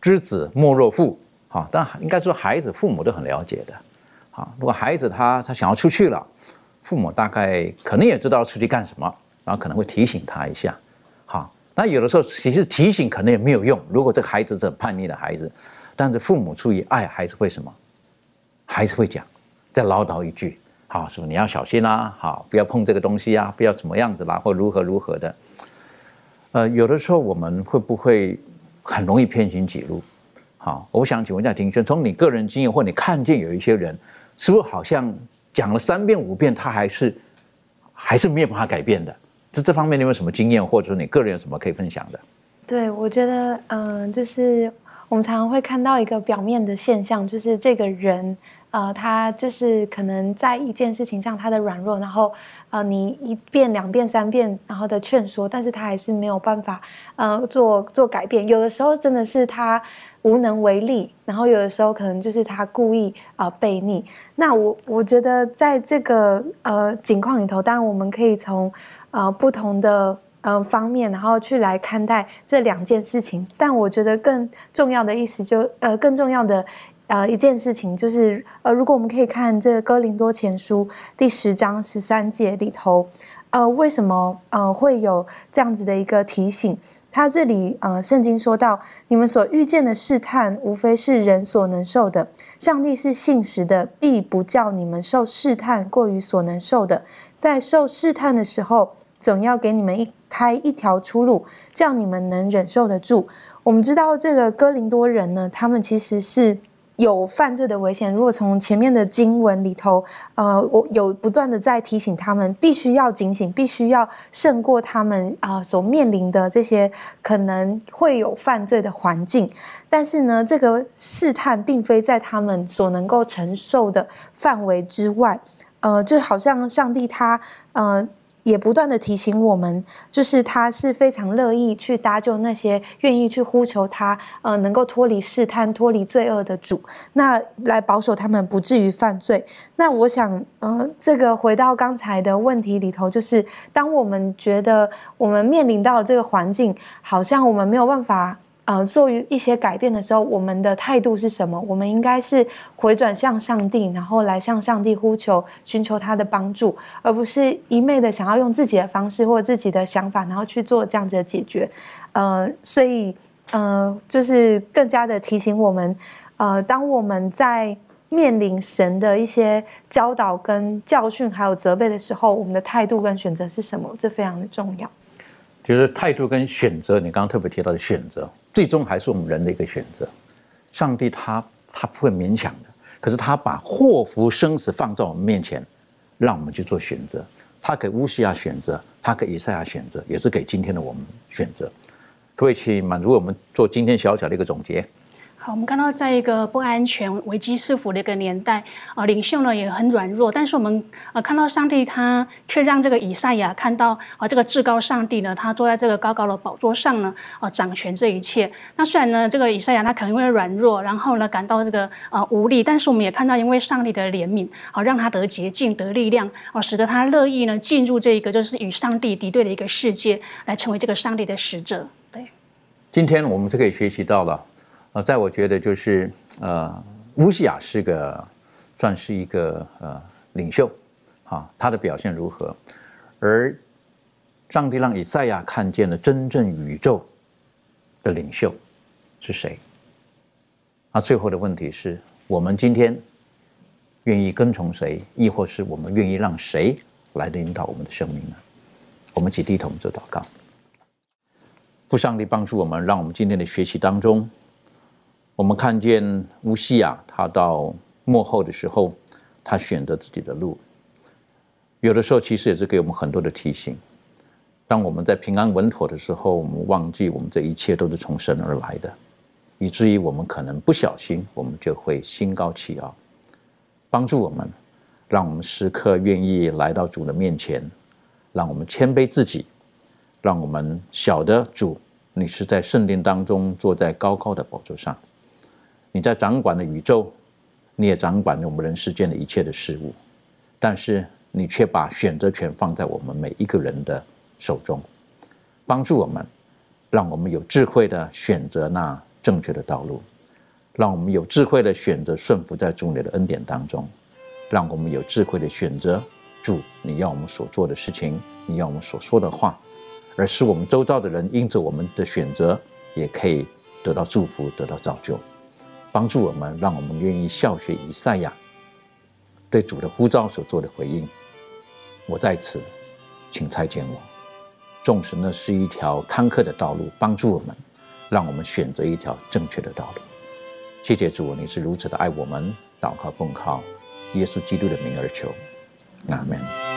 Speaker 1: 知子莫若父，哈，但应该说孩子父母都很了解的，好，如果孩子他他想要出去了，父母大概可能也知道出去干什么，然后可能会提醒他一下，好，那有的时候其实提醒可能也没有用，如果这个孩子是很叛逆的孩子，但是父母出于爱还是会什么，还是会讲，再唠叨一句。好，说你要小心啦？好，不要碰这个东西啊，不要什么样子啦，或如何如何的。呃，有的时候我们会不会很容易偏行几路？好，我想请问一下庭轩，从你个人经验或你看见有一些人，是不是好像讲了三遍五遍，他还是还是没有办法改变的？这这方面你有什么经验，或者说你个人有什么可以分享的？
Speaker 6: 对，我觉得，嗯，就是我们常常会看到一个表面的现象，就是这个人。呃，他就是可能在一件事情上他的软弱，然后呃，你一遍、两遍、三遍，然后的劝说，但是他还是没有办法，呃，做做改变。有的时候真的是他无能为力，然后有的时候可能就是他故意啊背逆。那我我觉得在这个呃情况里头，当然我们可以从呃不同的呃方面，然后去来看待这两件事情。但我觉得更重要的意思就呃更重要的。呃，一件事情就是，呃，如果我们可以看这《哥林多前书》第十章十三节里头，呃，为什么呃会有这样子的一个提醒？他这里呃，圣经说到，你们所遇见的试探，无非是人所能受的；上帝是信实的，必不叫你们受试探过于所能受的。在受试探的时候，总要给你们一开一条出路，叫你们能忍受得住。我们知道这个哥林多人呢，他们其实是。有犯罪的危险。如果从前面的经文里头，呃，我有不断的在提醒他们，必须要警醒，必须要胜过他们啊所面临的这些可能会有犯罪的环境。但是呢，这个试探并非在他们所能够承受的范围之外。呃，就好像上帝他，呃。也不断的提醒我们，就是他是非常乐意去搭救那些愿意去呼求他，呃，能够脱离试探、脱离罪恶的主，那来保守他们不至于犯罪。那我想，呃，这个回到刚才的问题里头，就是当我们觉得我们面临到这个环境，好像我们没有办法。呃，做一些改变的时候，我们的态度是什么？我们应该是回转向上帝，然后来向上帝呼求，寻求他的帮助，而不是一昧的想要用自己的方式或自己的想法，然后去做这样子的解决。呃，所以，呃，就是更加的提醒我们，呃，当我们在面临神的一些教导、跟教训，还有责备的时候，我们的态度跟选择是什么？这非常的重要。
Speaker 1: 就是态度跟选择，你刚刚特别提到的选择，最终还是我们人的一个选择。上帝他他不会勉强的，可是他把祸福生死放在我们面前，让我们去做选择。他给乌西亚选择，他给以赛亚选择，也是给今天的我们选择。各位，请满足我们做今天小小的一个总结。
Speaker 4: 好，我们看到在一个不安全、危机四伏的一个年代，啊，领袖呢也很软弱，但是我们呃看到上帝他却让这个以赛亚看到啊，这个至高上帝呢，他坐在这个高高的宝座上呢，啊，掌权这一切。那虽然呢，这个以赛亚他可能因为软弱，然后呢感到这个啊无力，但是我们也看到因为上帝的怜悯，啊，让他得洁净、得力量，啊，使得他乐意呢进入这个就是与上帝敌对的一个世界，来成为这个上帝的使者。对，
Speaker 1: 今天我们是可以学习到了。呃，在我觉得就是呃，乌西亚是个算是一个呃领袖，啊，他的表现如何？而上帝让以赛亚看见了真正宇宙的领袖是谁？那最后的问题是我们今天愿意跟从谁，亦或是我们愿意让谁来领导我们的生命呢？我们一起低头做祷告，父上帝帮助我们，让我们今天的学习当中。我们看见乌西亚，他到幕后的时候，他选择自己的路。有的时候，其实也是给我们很多的提醒。当我们在平安稳妥的时候，我们忘记我们这一切都是从神而来的，以至于我们可能不小心，我们就会心高气傲。帮助我们，让我们时刻愿意来到主的面前，让我们谦卑自己，让我们晓得主，你是在圣殿当中坐在高高的宝座上。你在掌管的宇宙，你也掌管着我们人世间的一切的事物，但是你却把选择权放在我们每一个人的手中，帮助我们，让我们有智慧的选择那正确的道路，让我们有智慧的选择顺服在主你的恩典当中，让我们有智慧的选择主你要我们所做的事情，你要我们所说的话，而使我们周遭的人因着我们的选择，也可以得到祝福，得到造就。帮助我们，让我们愿意效学以赛亚对主的呼召所做的回应。我在此，请差遣我。纵使那是一条坎坷的道路，帮助我们，让我们选择一条正确的道路。谢谢主，你是如此的爱我们。祷告奉靠耶稣基督的名而求，阿门。